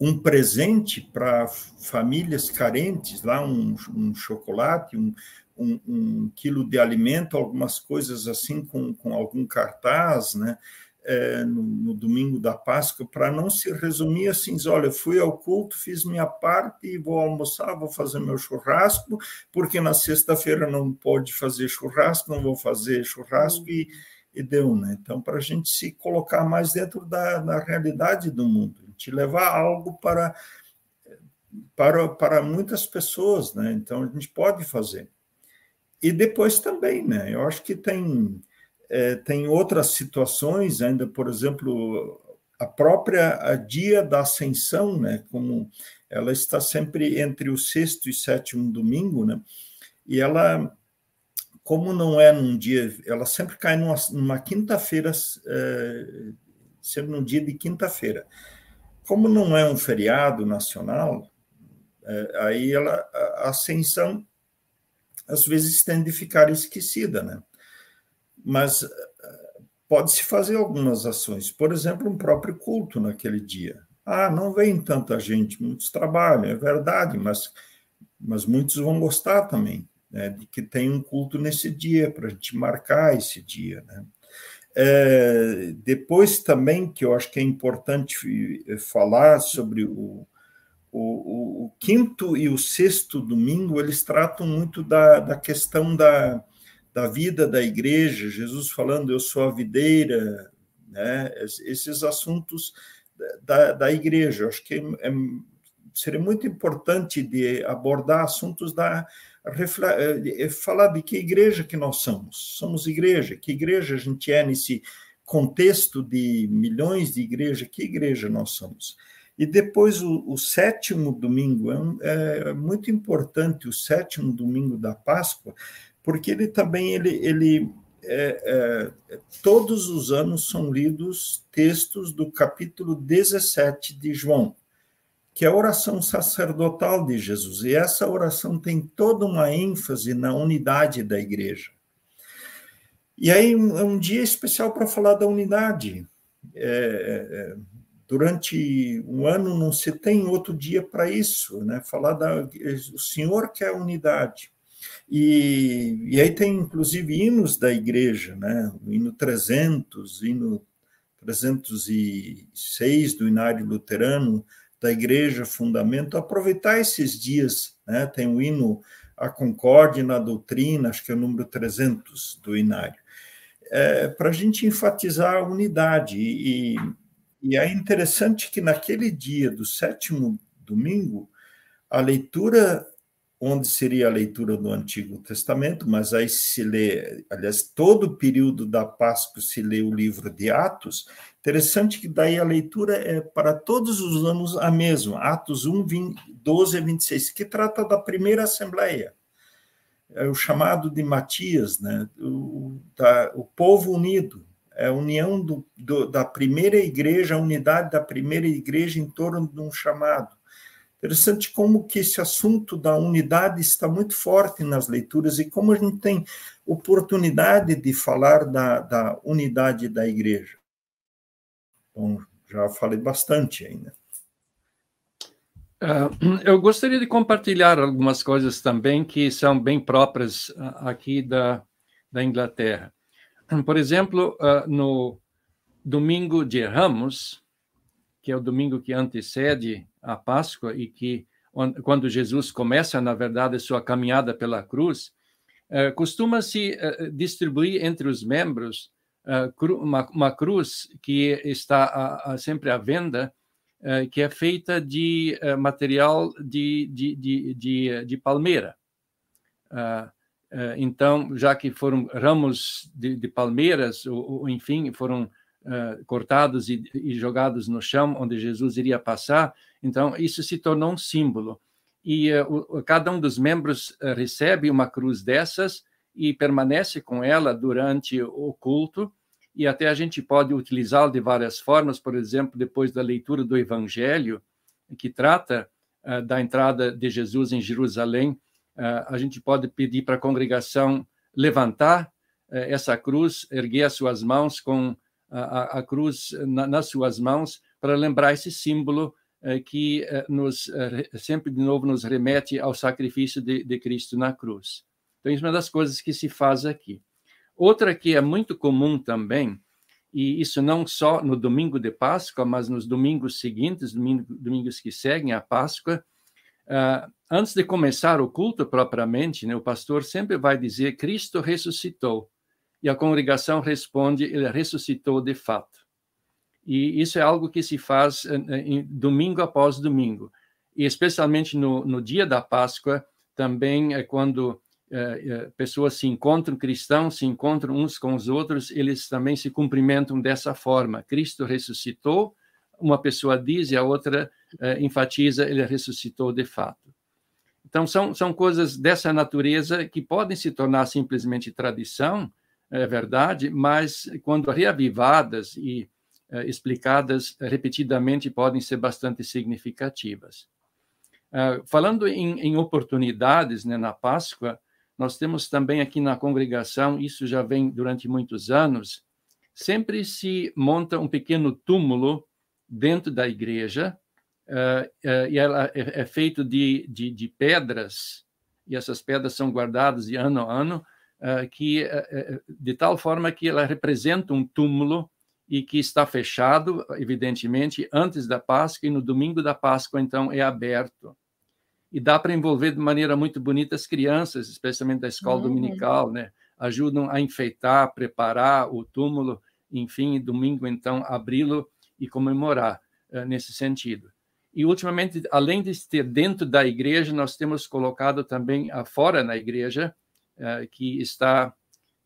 um presente para famílias carentes, lá um, um chocolate, um, um, um, quilo de alimento, algumas coisas assim com, com algum cartaz, né? É, no, no, domingo da Páscoa, para não se resumir assim, olha, fui ao culto, fiz minha parte, vou almoçar, vou fazer meu churrasco, porque na sexta-feira não pode fazer churrasco, não vou fazer churrasco uhum. e, e deu, né? Então, para a gente se colocar mais dentro da, da realidade do mundo, te levar algo para, para, para muitas pessoas, né? Então, a gente pode fazer. E depois também, né? Eu acho que tem, é, tem outras situações ainda, por exemplo, a própria a dia da ascensão, né? Como ela está sempre entre o sexto e sétimo domingo, né? E ela, como não é num dia, ela sempre cai numa, numa quinta-feira, é, sempre num dia de quinta-feira. Como não é um feriado nacional, é, aí ela, a ascensão às vezes tende a ficar esquecida, né? Mas pode-se fazer algumas ações, por exemplo, um próprio culto naquele dia. Ah, não vem tanta gente, muitos trabalham, é verdade, mas, mas muitos vão gostar também né, de que tem um culto nesse dia, para a gente marcar esse dia. Né? É, depois também, que eu acho que é importante falar sobre o, o, o, quinto e o sexto domingo, eles tratam muito da, da questão da, da vida da igreja, Jesus falando, eu sou a videira, né? esses assuntos da, da igreja. Acho que é, seria muito importante de abordar assuntos da é, falar de que igreja que nós somos. Somos igreja, que igreja a gente é nesse contexto de milhões de igrejas, que igreja nós somos. E depois o, o sétimo domingo, é, é, muito importante o sétimo domingo da Páscoa, porque ele também ele, ele é, é, todos os anos são lidos textos do capítulo 17 de João, que é a oração sacerdotal de Jesus. E essa oração tem toda uma ênfase na unidade da igreja. E aí é um dia especial para falar da unidade. É, é durante um ano não se tem outro dia para isso, né? Falar da o Senhor quer unidade. E, e aí tem inclusive hinos da igreja, né? O hino 300, hino 306 do Inário Luterano da Igreja Fundamento, aproveitar esses dias, né? Tem o hino A Concórdia na Doutrina, acho que é o número 300 do Inário, é, para a gente enfatizar a unidade e, e é interessante que naquele dia do sétimo domingo, a leitura, onde seria a leitura do Antigo Testamento, mas aí se lê, aliás, todo o período da Páscoa se lê o livro de Atos, interessante que daí a leitura é para todos os anos a mesma, Atos 1, 20, 12 a 26, que trata da primeira assembleia, é o chamado de Matias, né? o, da, o povo unido, é a união do, do, da primeira igreja, a unidade da primeira igreja em torno de um chamado. Interessante como que esse assunto da unidade está muito forte nas leituras e como a gente tem oportunidade de falar da, da unidade da igreja. Bom, já falei bastante ainda. Uh, eu gostaria de compartilhar algumas coisas também que são bem próprias uh, aqui da, da Inglaterra. Por exemplo, uh, no domingo de Ramos, que é o domingo que antecede a Páscoa e que quando Jesus começa, na verdade, sua caminhada pela cruz, uh, costuma-se uh, distribuir entre os membros uma, uma, cruz que está sempre à venda, que é feita de material de, de, de, de, de palmeira. Eh, então, já que foram ramos de, de palmeiras, ou, enfim, foram uh, cortados e, e, jogados no chão, onde Jesus iria passar, então isso se tornou um símbolo. E uh, cada um dos membros recebe uma cruz dessas e permanece com ela durante o culto, e até a gente pode utilizá-la de várias formas, por exemplo, depois da leitura do Evangelho, que trata da entrada de Jesus em Jerusalém eh, a gente pode pedir para a congregação levantar eh, essa cruz, erguer as suas mãos com a, a cruz nas suas mãos, para lembrar esse símbolo eh, que nos sempre de novo nos remete ao sacrifício de, de Cristo na cruz. Então, isso é uma das coisas que se faz aqui. Outra que é muito comum também, e isso não só no domingo de Páscoa, mas nos domingos seguintes, domingos que seguem a Páscoa, Uh, antes de começar o culto propriamente, né, o pastor sempre vai dizer: Cristo ressuscitou. E a congregação responde: Ele ressuscitou de fato. E isso é algo que se faz uh, em, domingo após domingo. E especialmente no, no dia da Páscoa, também é quando uh, pessoas se encontram, cristãos se encontram uns com os outros, eles também se cumprimentam dessa forma: Cristo ressuscitou, uma pessoa diz e a outra enfatiza, ele ressuscitou de fato. Então, são, são coisas dessa natureza que podem se tornar simplesmente tradição, é verdade, mas quando reavivadas e uh, explicadas repetidamente, podem ser bastante significativas. Uh, falando em, em oportunidades né, na Páscoa, nós temos também aqui na congregação, isso já vem durante muitos anos, sempre se monta um pequeno túmulo dentro da igreja, uh, uh, e ela é, é feito de, de, de, pedras, e essas pedras são guardadas de ano a ano, que, de tal forma que ela representa um túmulo e que está fechado, evidentemente, antes da Páscoa, e no domingo da Páscoa, então, é aberto e dá para envolver de maneira muito bonita as crianças, especialmente da escola uhum. dominical, né? Ajudam a enfeitar, preparar o túmulo, enfim, domingo então abri-lo e comemorar uh, nesse sentido. E ultimamente, além de ter dentro da igreja, nós temos colocado também fora na igreja, que está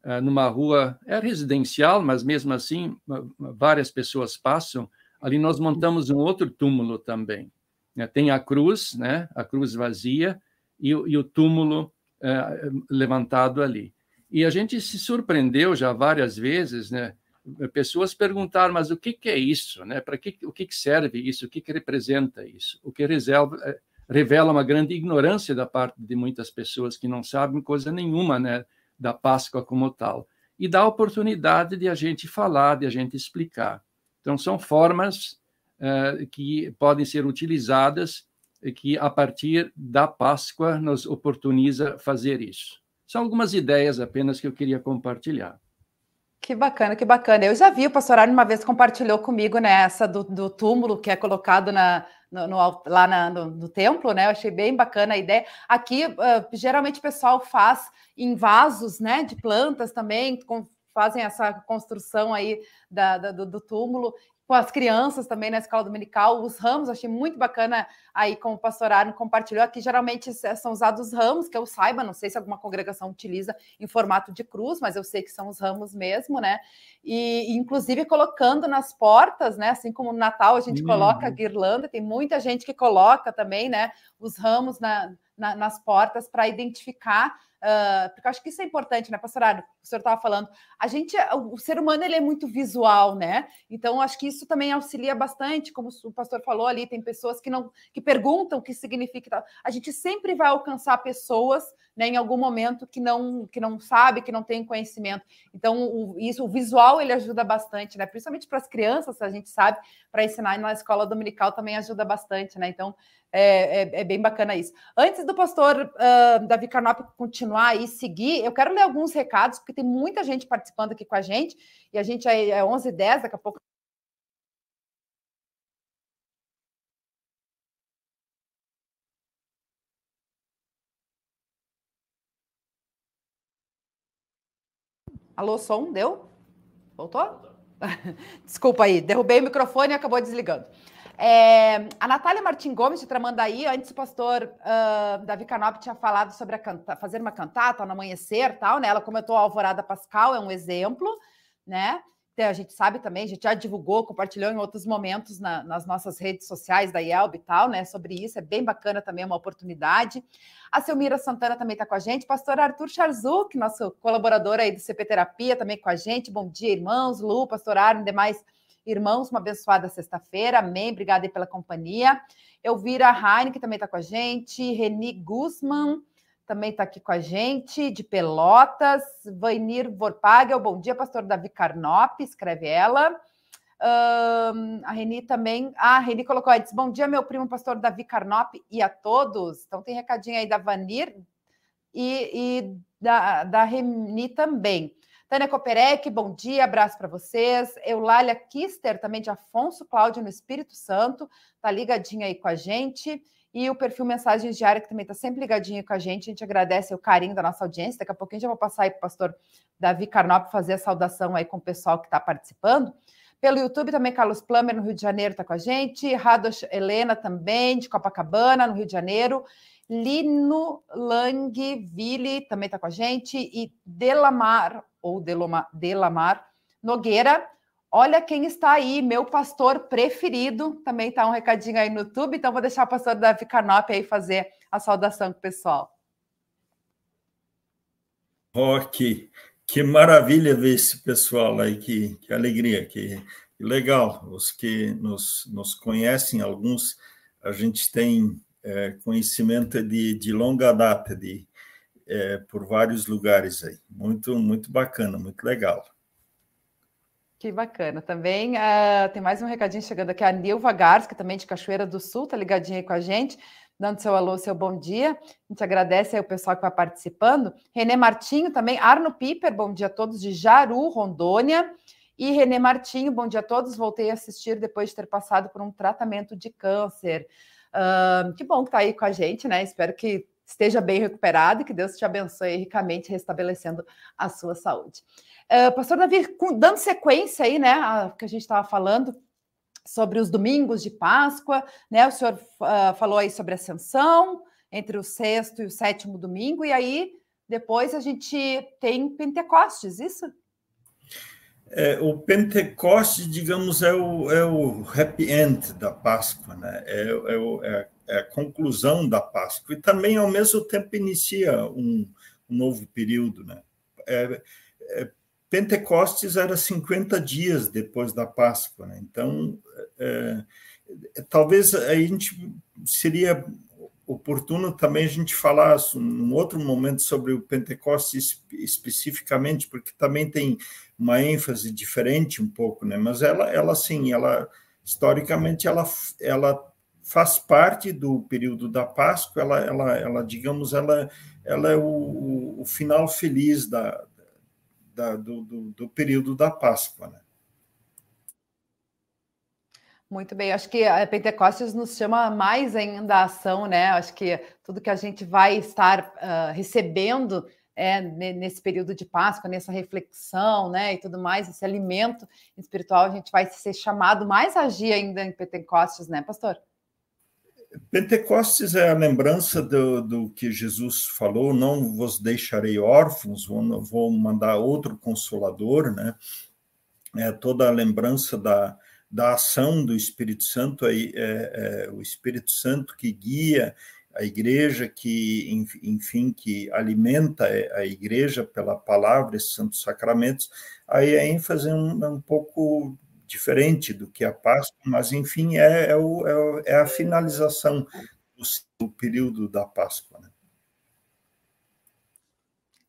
uh, numa rua é residencial, mas mesmo assim várias pessoas passam. Ali nós montamos um outro túmulo também. Né? Tem a cruz, né? a cruz vazia, e, e o túmulo é, levantado ali. E a gente se surpreendeu já várias vezes, né? Pessoas perguntaram, mas o que, que é isso? Né? Para que, o que, serve isso? O que, que representa isso? O que reserva, revela uma grande ignorância da parte de muitas pessoas que não sabem coisa nenhuma né, da Páscoa como tal. E dá a oportunidade de a gente falar, de a gente explicar. Então, são formas eh, que podem ser utilizadas que a partir da Páscoa nos oportuniza fazer isso. São algumas ideias apenas que eu queria compartilhar. Que bacana, que bacana. Eu já vi, o pastor Arno uma vez compartilhou comigo né, essa do, do túmulo que é colocado na, no, no, lá na, no, no, templo, né? Eu achei bem bacana a ideia. Aqui, uh, geralmente o pessoal faz em vasos né, de plantas também, com, fazem essa construção aí da, da do, do, túmulo com as crianças também na escola dominical, os ramos, achei muito bacana aí como o pastor Arno compartilhou aqui, geralmente são usados os ramos, que eu saiba, não sei se alguma congregação utiliza em formato de cruz, mas eu sei que são os ramos mesmo, né? E, inclusive colocando nas portas, né? Assim como no Natal a gente uhum. coloca a guirlanda, tem muita gente que coloca também, né? Os ramos na, na nas portas para identificar Uh, porque eu acho que isso é importante, né, pastor? O senhor estava falando, a gente, o ser humano, ele é muito visual, né? Então, acho que isso também auxilia bastante, como o pastor falou ali, tem pessoas que não, que perguntam o que significa. A gente sempre vai alcançar pessoas, né, em algum momento que não, que não sabe, que não tem conhecimento. Então, o, isso, o visual, ele ajuda bastante, né? Principalmente para as crianças, a gente sabe, para ensinar na escola dominical também ajuda bastante, né? Então, é, é, é, bem bacana isso. Antes do pastor uh, Davi Carnop continuar e seguir, eu quero ler alguns recados, porque tem muita gente participando aqui com a gente, e a gente é, é 11h10, daqui a pouco. Alô, som, deu? Voltou? [LAUGHS] Desculpa aí, derrubei o microfone e acabou desligando. É, a Natália Martin Gomes de Tramandaí, antes o pastor uh, Davi Canop tinha falado sobre canta, fazer uma cantata no amanhecer tal, né? Ela comentou a Alvorada Pascal, é um exemplo, né? A gente sabe também, a gente já divulgou, compartilhou em outros momentos na, nas nossas redes sociais da IELB e tal, né? Sobre isso, é bem bacana também, é uma oportunidade. A Selmira Santana também está com a gente, pastor Arthur Charzuk, nosso colaborador aí do CP Terapia, também com a gente. Bom dia, irmãos, Lu, pastor Arno, demais Irmãos, uma abençoada sexta-feira. Amém. Obrigada pela companhia. Elvira Heine, que também está com a gente. Reni Guzman também está aqui com a gente, de Pelotas. Vainir Vorpagel, bom dia, pastor Davi Carnop, escreve ela. Um, a Reni também. Ah, a Reni colocou aí, bom dia, meu primo, pastor Davi Carnop, e a todos. Então tem recadinho aí da Vanir e, e da, da Reni também. Tânia Koperek, bom dia, abraço para vocês. Eulália Kister, também de Afonso Cláudio no Espírito Santo, tá ligadinha aí com a gente. E o perfil Mensagens Diárias, que também está sempre ligadinho com a gente. A gente agradece o carinho da nossa audiência. Daqui a pouquinho já vou passar aí para o pastor Davi Carnop fazer a saudação aí com o pessoal que está participando. Pelo YouTube também, Carlos Plummer, no Rio de Janeiro, está com a gente. Rados Helena também, de Copacabana, no Rio de Janeiro. Lino Langville também está com a gente. E Delamar ou Delamar Nogueira. Olha quem está aí, meu pastor preferido. Também está um recadinho aí no YouTube, então vou deixar o pastor Davi Canop aí fazer a saudação com o pessoal. Que, que maravilha ver esse pessoal aí, que, que alegria, que, que legal. Os que nos, nos conhecem, alguns a gente tem é, conhecimento de, de longa data, de, é, por vários lugares aí. Muito, muito bacana, muito legal. Que bacana. Também uh, tem mais um recadinho chegando aqui. A Nilva Gars, que também de Cachoeira do Sul, tá ligadinha aí com a gente, dando seu alô, seu bom dia. A gente agradece aí o pessoal que vai participando. Renê Martinho também. Arno Piper, bom dia a todos, de Jaru, Rondônia. E Renê Martinho, bom dia a todos. Voltei a assistir depois de ter passado por um tratamento de câncer. Uh, que bom que tá aí com a gente, né? Espero que esteja bem recuperado e que Deus te abençoe ricamente, restabelecendo a sua saúde. Uh, pastor Davi, dando sequência aí, né, a, que a gente estava falando sobre os domingos de Páscoa, né, o senhor uh, falou aí sobre ascensão, entre o sexto e o sétimo domingo, e aí depois a gente tem Pentecostes, isso? É, o Pentecostes, digamos, é o, é o happy end da Páscoa, né? É, é, é, é, conclusão da Páscoa, e também, ao mesmo tempo, inicia um, um novo período, né? É, é Pentecostes era 50 dias depois da Páscoa, né? então é, é, talvez a gente seria oportuno também a gente falar num outro momento sobre o Pentecostes especificamente, porque também tem uma ênfase diferente um pouco, né? Mas ela, ela sim, ela historicamente ela, ela faz parte do período da Páscoa. Ela, ela, ela digamos, ela, ela é o, o final feliz da, da, do, do, do, período da Páscoa. Né? Muito bem, acho que a Pentecostes nos chama mais ainda a ação, né? Acho que tudo que a gente vai estar uh, recebendo é, nesse período de Páscoa, nessa reflexão, né, e tudo mais, esse alimento espiritual, a gente vai ser chamado mais a agir ainda em Pentecostes, né, pastor? Pentecostes é a lembrança do, do, que Jesus falou: não vos deixarei órfãos, vou, mandar outro consolador, né? É toda a lembrança da, da ação do Espírito Santo, é, é, é o Espírito Santo que guia a igreja, que, enfim, que alimenta a igreja pela palavra, esses santos sacramentos. Aí a ênfase é um, é um pouco diferente do que a Páscoa, mas, enfim, é, é, o, é, é a finalização do, do, período da Páscoa. Né?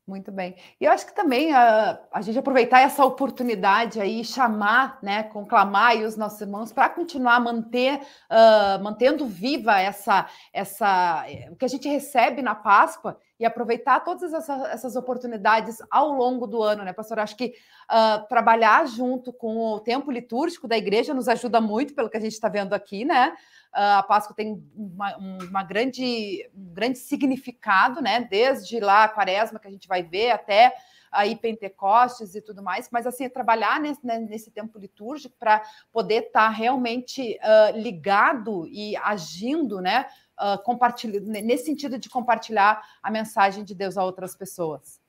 Muito bem. E eu acho que também a, a gente aproveitar essa oportunidade aí, chamar, né, conclamar aí os nossos irmãos para continuar manter, uh, mantendo viva essa, essa, o que a gente recebe na Páscoa e aproveitar todas essas, essas oportunidades ao longo do ano, né, pastor? Acho que uh, trabalhar junto com o tempo litúrgico da igreja nos ajuda muito, pelo que a gente está vendo aqui, né? Uh, a Páscoa tem uma, uma, grande, um grande significado, né? Desde lá a quaresma que a gente vai ver até aí Pentecostes e tudo mais, mas assim, trabalhar nesse, né, nesse tempo litúrgico para poder estar tá realmente uh, ligado e agindo, né? Uh, nesse sentido de compartilhar a mensagem de Deus a outras pessoas.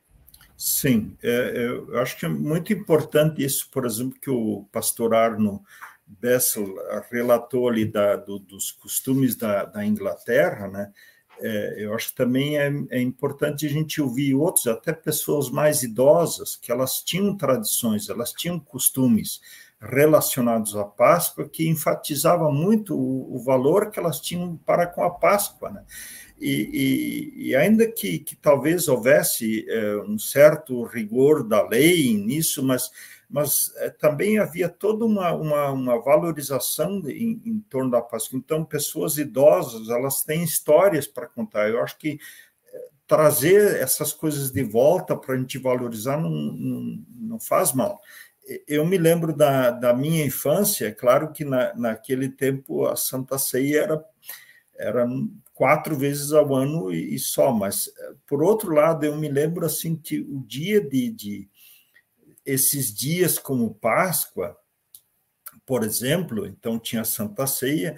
Sim, é, é eu acho que é muito importante isso, por exemplo, que o pastor Arno Bessel relatou ali da, do, dos costumes da, da Inglaterra, né? É, eu acho que também é, é, importante a gente ouvir outros, até pessoas mais idosas, que elas tinham tradições, elas tinham costumes relacionados à Páscoa que enfatizava muito o, o valor que elas tinham para com a Páscoa, né? E, e, e, ainda que, que talvez houvesse é, um certo rigor da lei nisso, mas mas é, também havia toda uma, uma, uma valorização em, em, torno da Páscoa. Então, pessoas idosas, elas têm histórias para contar. Eu acho que é, trazer essas coisas de volta para a gente valorizar não, não, não, faz mal. Eu me lembro da, da minha infância, é claro que na, naquele tempo a Santa Ceia era, era quatro vezes ao ano e, e só, mas por outro lado, eu me lembro assim que o dia de, de esses dias como Páscoa, por exemplo, então tinha Santa Ceia,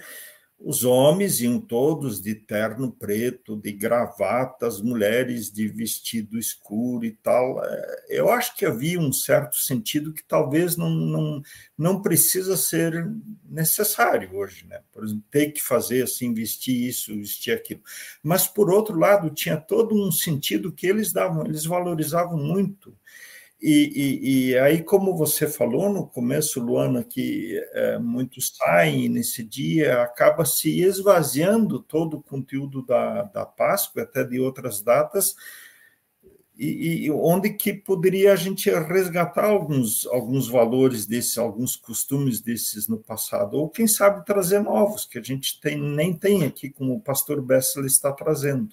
os homens iam todos de terno preto, de gravata, as mulheres de vestido escuro e tal. É, eu acho que havia um certo sentido que talvez não, não, não precisa ser necessário hoje, né? Por exemplo, ter que fazer assim, vestir isso, vestir aquilo. Mas, por outro lado, tinha todo um sentido que eles davam, eles valorizavam muito e, e, e, aí, como você falou no começo, Luana, que é, muitos saem nesse dia, acaba se esvaziando todo o conteúdo da, da Páscoa, até de outras datas, e, e, onde que poderia a gente resgatar alguns, alguns valores desses, alguns costumes desses no passado, ou quem sabe trazer novos, que a gente tem, nem tem aqui, como o pastor Bessel está trazendo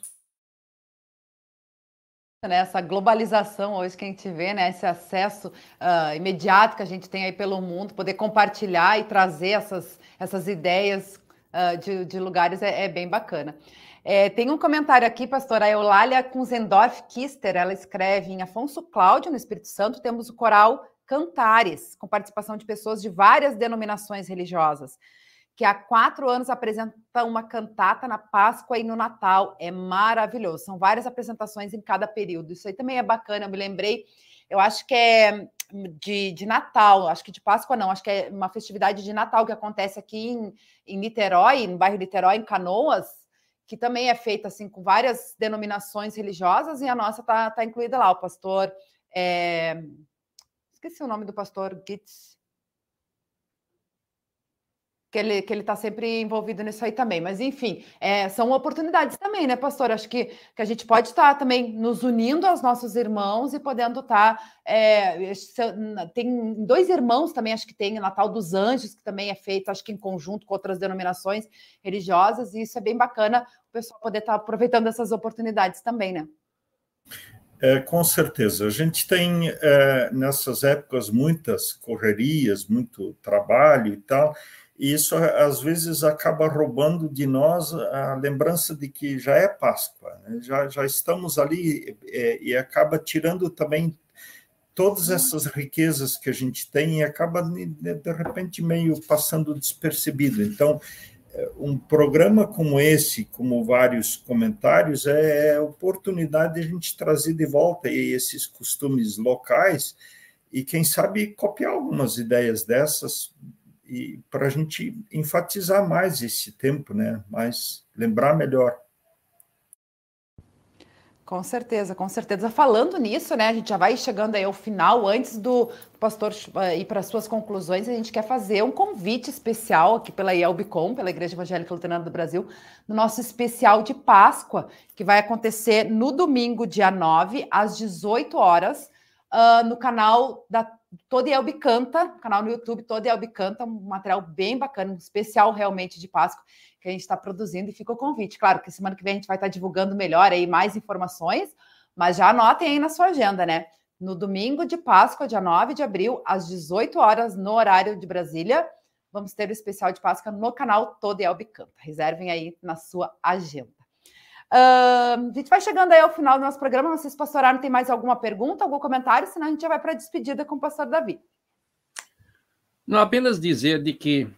né, essa globalização hoje que a gente vê, né, esse acesso uh, imediato que a gente tem aí pelo mundo, poder compartilhar e trazer essas, essas ideias uh, de, de, lugares é, é bem bacana. É, tem um comentário aqui, pastora Eulália Kunzendorf Kister, ela escreve em Afonso Cláudio, no Espírito Santo, temos o coral Cantares, com participação de pessoas de várias denominações religiosas que há quatro anos apresenta uma cantata na Páscoa e no Natal. É maravilhoso. São várias apresentações em cada período. Isso aí também é bacana. Eu me lembrei, eu acho que é de, de Natal, acho que de Páscoa não, acho que é uma festividade de Natal que acontece aqui em, em Niterói, no bairro Niterói, em Canoas, que também é feita assim com várias denominações religiosas e a nossa está tá incluída lá. O pastor. É... Esqueci o nome do pastor Gitz que ele que ele está sempre envolvido nisso aí também. Mas enfim, é, são oportunidades também, né, pastor? Acho que, que a gente pode estar tá também nos unindo aos nossos irmãos e podendo estar. Tá, é, tem dois irmãos também, acho que tem Natal dos Anjos, que também é feito, acho que em conjunto com outras denominações religiosas, e isso é bem bacana o pessoal poder estar tá aproveitando essas oportunidades também, né? É, com certeza. A gente tem é, nessas épocas muitas correrias, muito trabalho e tal, e isso às vezes acaba roubando de nós a lembrança de que já é Páscoa, né? já, já estamos ali é, e acaba tirando também todas essas riquezas que a gente tem e acaba de repente meio passando despercebido. Então, é, um programa como esse, como vários comentários, é oportunidade de a gente trazer de volta esses costumes locais e quem sabe copiar algumas ideias dessas e para a gente enfatizar mais esse tempo, né? Mais lembrar melhor. Com certeza, com certeza. Falando nisso, né, a gente já vai chegando aí ao final, antes do pastor uh, ir para as suas conclusões, a gente quer fazer um convite especial aqui pela IELBICOM, pela Igreja Evangélica Luterana do Brasil, no nosso especial de Páscoa, que vai acontecer no domingo, dia 9, às 18 horas, uh, no canal da Todo Elbe Canta, canal no YouTube, Todo Elbe Canta, um material bem bacana, um especial realmente de Páscoa que a gente está produzindo e fica o convite. Claro que semana que vem a gente vai estar tá divulgando melhor aí mais informações, mas já anotem aí na sua agenda, né? No domingo de Páscoa, dia 9 de abril, às 18 horas, no horário de Brasília, vamos ter o especial de Páscoa no canal Todo Elbe Canta. Reservem aí na sua agenda. Uh, a gente vai chegando aí ao final do nosso programa. Não sei se o pastor Arno tem mais alguma pergunta, algum comentário, senão a gente já vai para a despedida com o pastor Davi. Não apenas dizer de que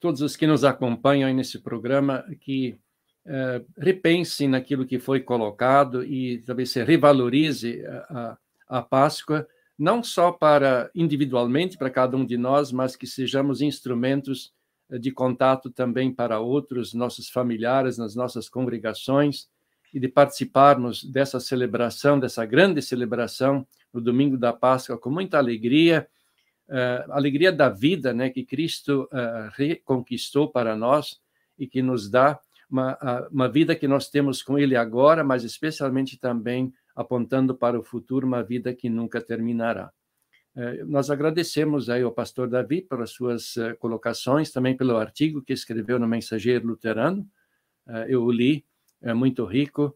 todos os que nos acompanham nesse programa que uh, repensem naquilo que foi colocado e talvez se revalorize a, a, a Páscoa, não só para individualmente para cada um de nós, mas que sejamos instrumentos de contato também para outros, nossos familiares, nas nossas congregações, e de participarmos dessa celebração, dessa grande celebração, no domingo da Páscoa, com muita alegria, uh, alegria da vida, né, que Cristo uh, reconquistou para nós e que nos dá uma, uma vida que nós temos com Ele agora, mas especialmente também apontando para o futuro, uma vida que nunca terminará. Eh, nós agradecemos aí ao pastor Davi pelas suas colocações, também pelo artigo que escreveu no Mensageiro Luterano. Eu o li, é muito rico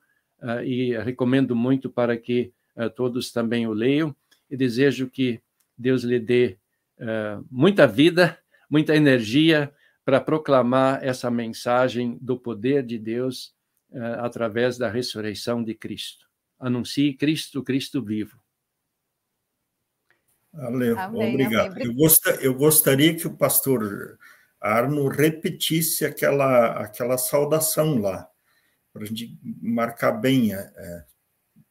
e recomendo muito para que todos também o leiam. E desejo que Deus lhe dê muita vida, muita energia para proclamar essa mensagem do poder de Deus através da ressurreição de Cristo. Anuncie Cristo, Cristo vivo. Valeu, amém, obrigado. Amém. Eu, gost, eu gostaria que o pastor Arno repetisse aquela, aquela saudação lá, para a gente marcar bem, é, é,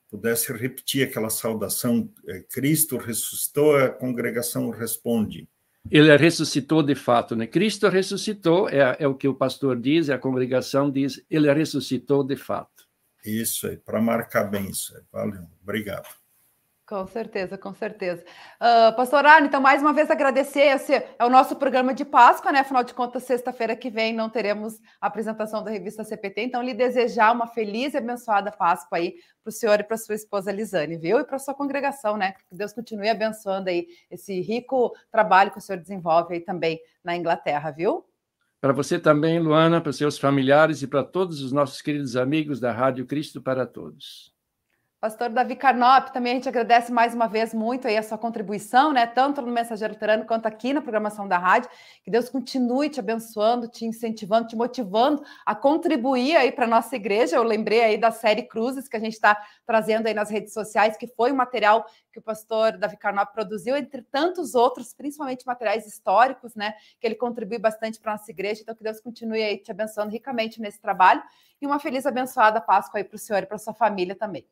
pudesse repetir aquela saudação: é, Cristo ressuscitou, a congregação responde. Ele ressuscitou de fato, né? Cristo ressuscitou, é, é o que o pastor diz, a congregação diz, ele ressuscitou de fato. Isso aí, para marcar bem isso aí. Valeu, obrigado. Com certeza, com certeza. Uh, Pastor Arne, então, mais uma vez agradecer. Esse é o nosso programa de Páscoa, né? Afinal de contas, sexta-feira que vem não teremos a apresentação da revista CPT. Então, lhe desejar uma feliz e abençoada Páscoa aí para o senhor e para sua esposa Lisane, viu? E para sua congregação, né? Que Deus continue abençoando aí esse rico trabalho que o senhor desenvolve aí também na Inglaterra, viu? Para você também, Luana, para seus familiares e para todos os nossos queridos amigos da Rádio Cristo para Todos. Pastor Davi Carnop, também a gente agradece mais uma vez muito aí a sua contribuição, né? Tanto no Mensageiro Luterano quanto aqui na programação da rádio. Que Deus continue te abençoando, te incentivando, te motivando a contribuir aí para a nossa igreja. Eu lembrei aí da série Cruzes que a gente está trazendo aí nas redes sociais, que foi um material que o pastor Davi Carnop produziu, entre tantos outros, principalmente materiais históricos, né? Que ele contribui bastante para a nossa igreja. Então, que Deus continue aí te abençoando ricamente nesse trabalho. E uma feliz abençoada Páscoa aí para o senhor e para sua família também.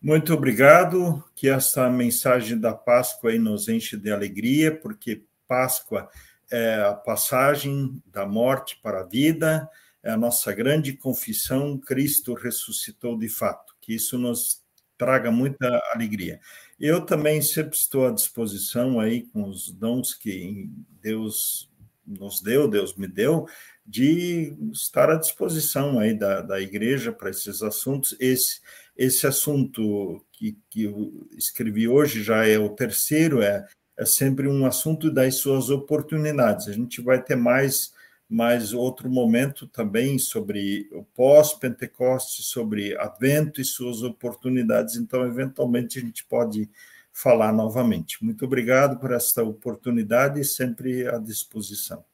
Muito obrigado, que essa mensagem da Páscoa nos enche de alegria, porque Páscoa é a passagem da morte para a vida, é a nossa grande confissão, Cristo ressuscitou de fato, que isso nos traga muita alegria. Eu também sempre estou à disposição aí com os dons que Deus nos deu, Deus me deu, de estar à disposição aí da, da igreja para esses assuntos. Esse esse assunto que, que eu escrevi hoje já é o terceiro, é, é sempre um assunto das suas oportunidades. A gente vai ter mais, mais outro momento também sobre o pós-Pentecoste, sobre Advento e suas oportunidades, então, eventualmente, a gente pode falar novamente. Muito obrigado por esta oportunidade sempre à disposição.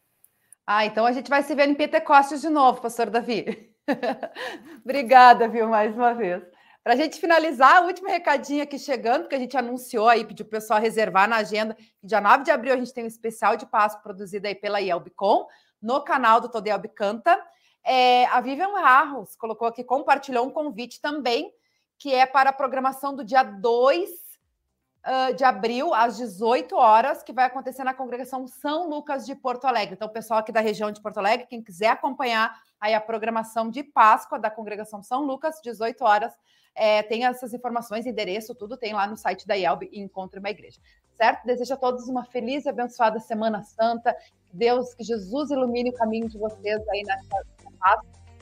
Ah, então a gente vai se ver em Pentecostes de novo, pastor Davi. [LAUGHS] Obrigada, viu, mais uma vez. Para a gente finalizar, o último recadinho aqui chegando, que a gente anunciou aí, pediu o pessoal reservar na agenda. Dia 9 de abril a gente tem um especial de Páscoa produzido aí pela Yelbicom, no canal do Todo Yelb Canta. É, a Vivian Arros colocou aqui, compartilhou um convite também, que é para a programação do dia 2 uh, de abril, às 18 horas, que vai acontecer na congregação São Lucas de Porto Alegre. Então, o pessoal aqui da região de Porto Alegre, quem quiser acompanhar aí a programação de Páscoa da congregação São Lucas, 18 horas, é, tem essas informações, endereço, tudo tem lá no site da IELB e Encontre uma Igreja. Certo? Desejo a todos uma feliz e abençoada Semana Santa. Deus, que Jesus ilumine o caminho de vocês aí nessa.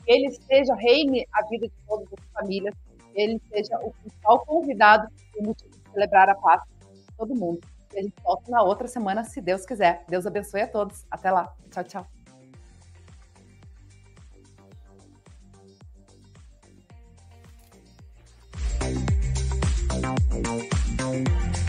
Que Ele seja, reine a vida de todas as famílias. Ele seja o principal convidado de celebrar a paz de todo mundo. E a gente volta na outra semana, se Deus quiser. Deus abençoe a todos. Até lá. Tchau, tchau. Thank you.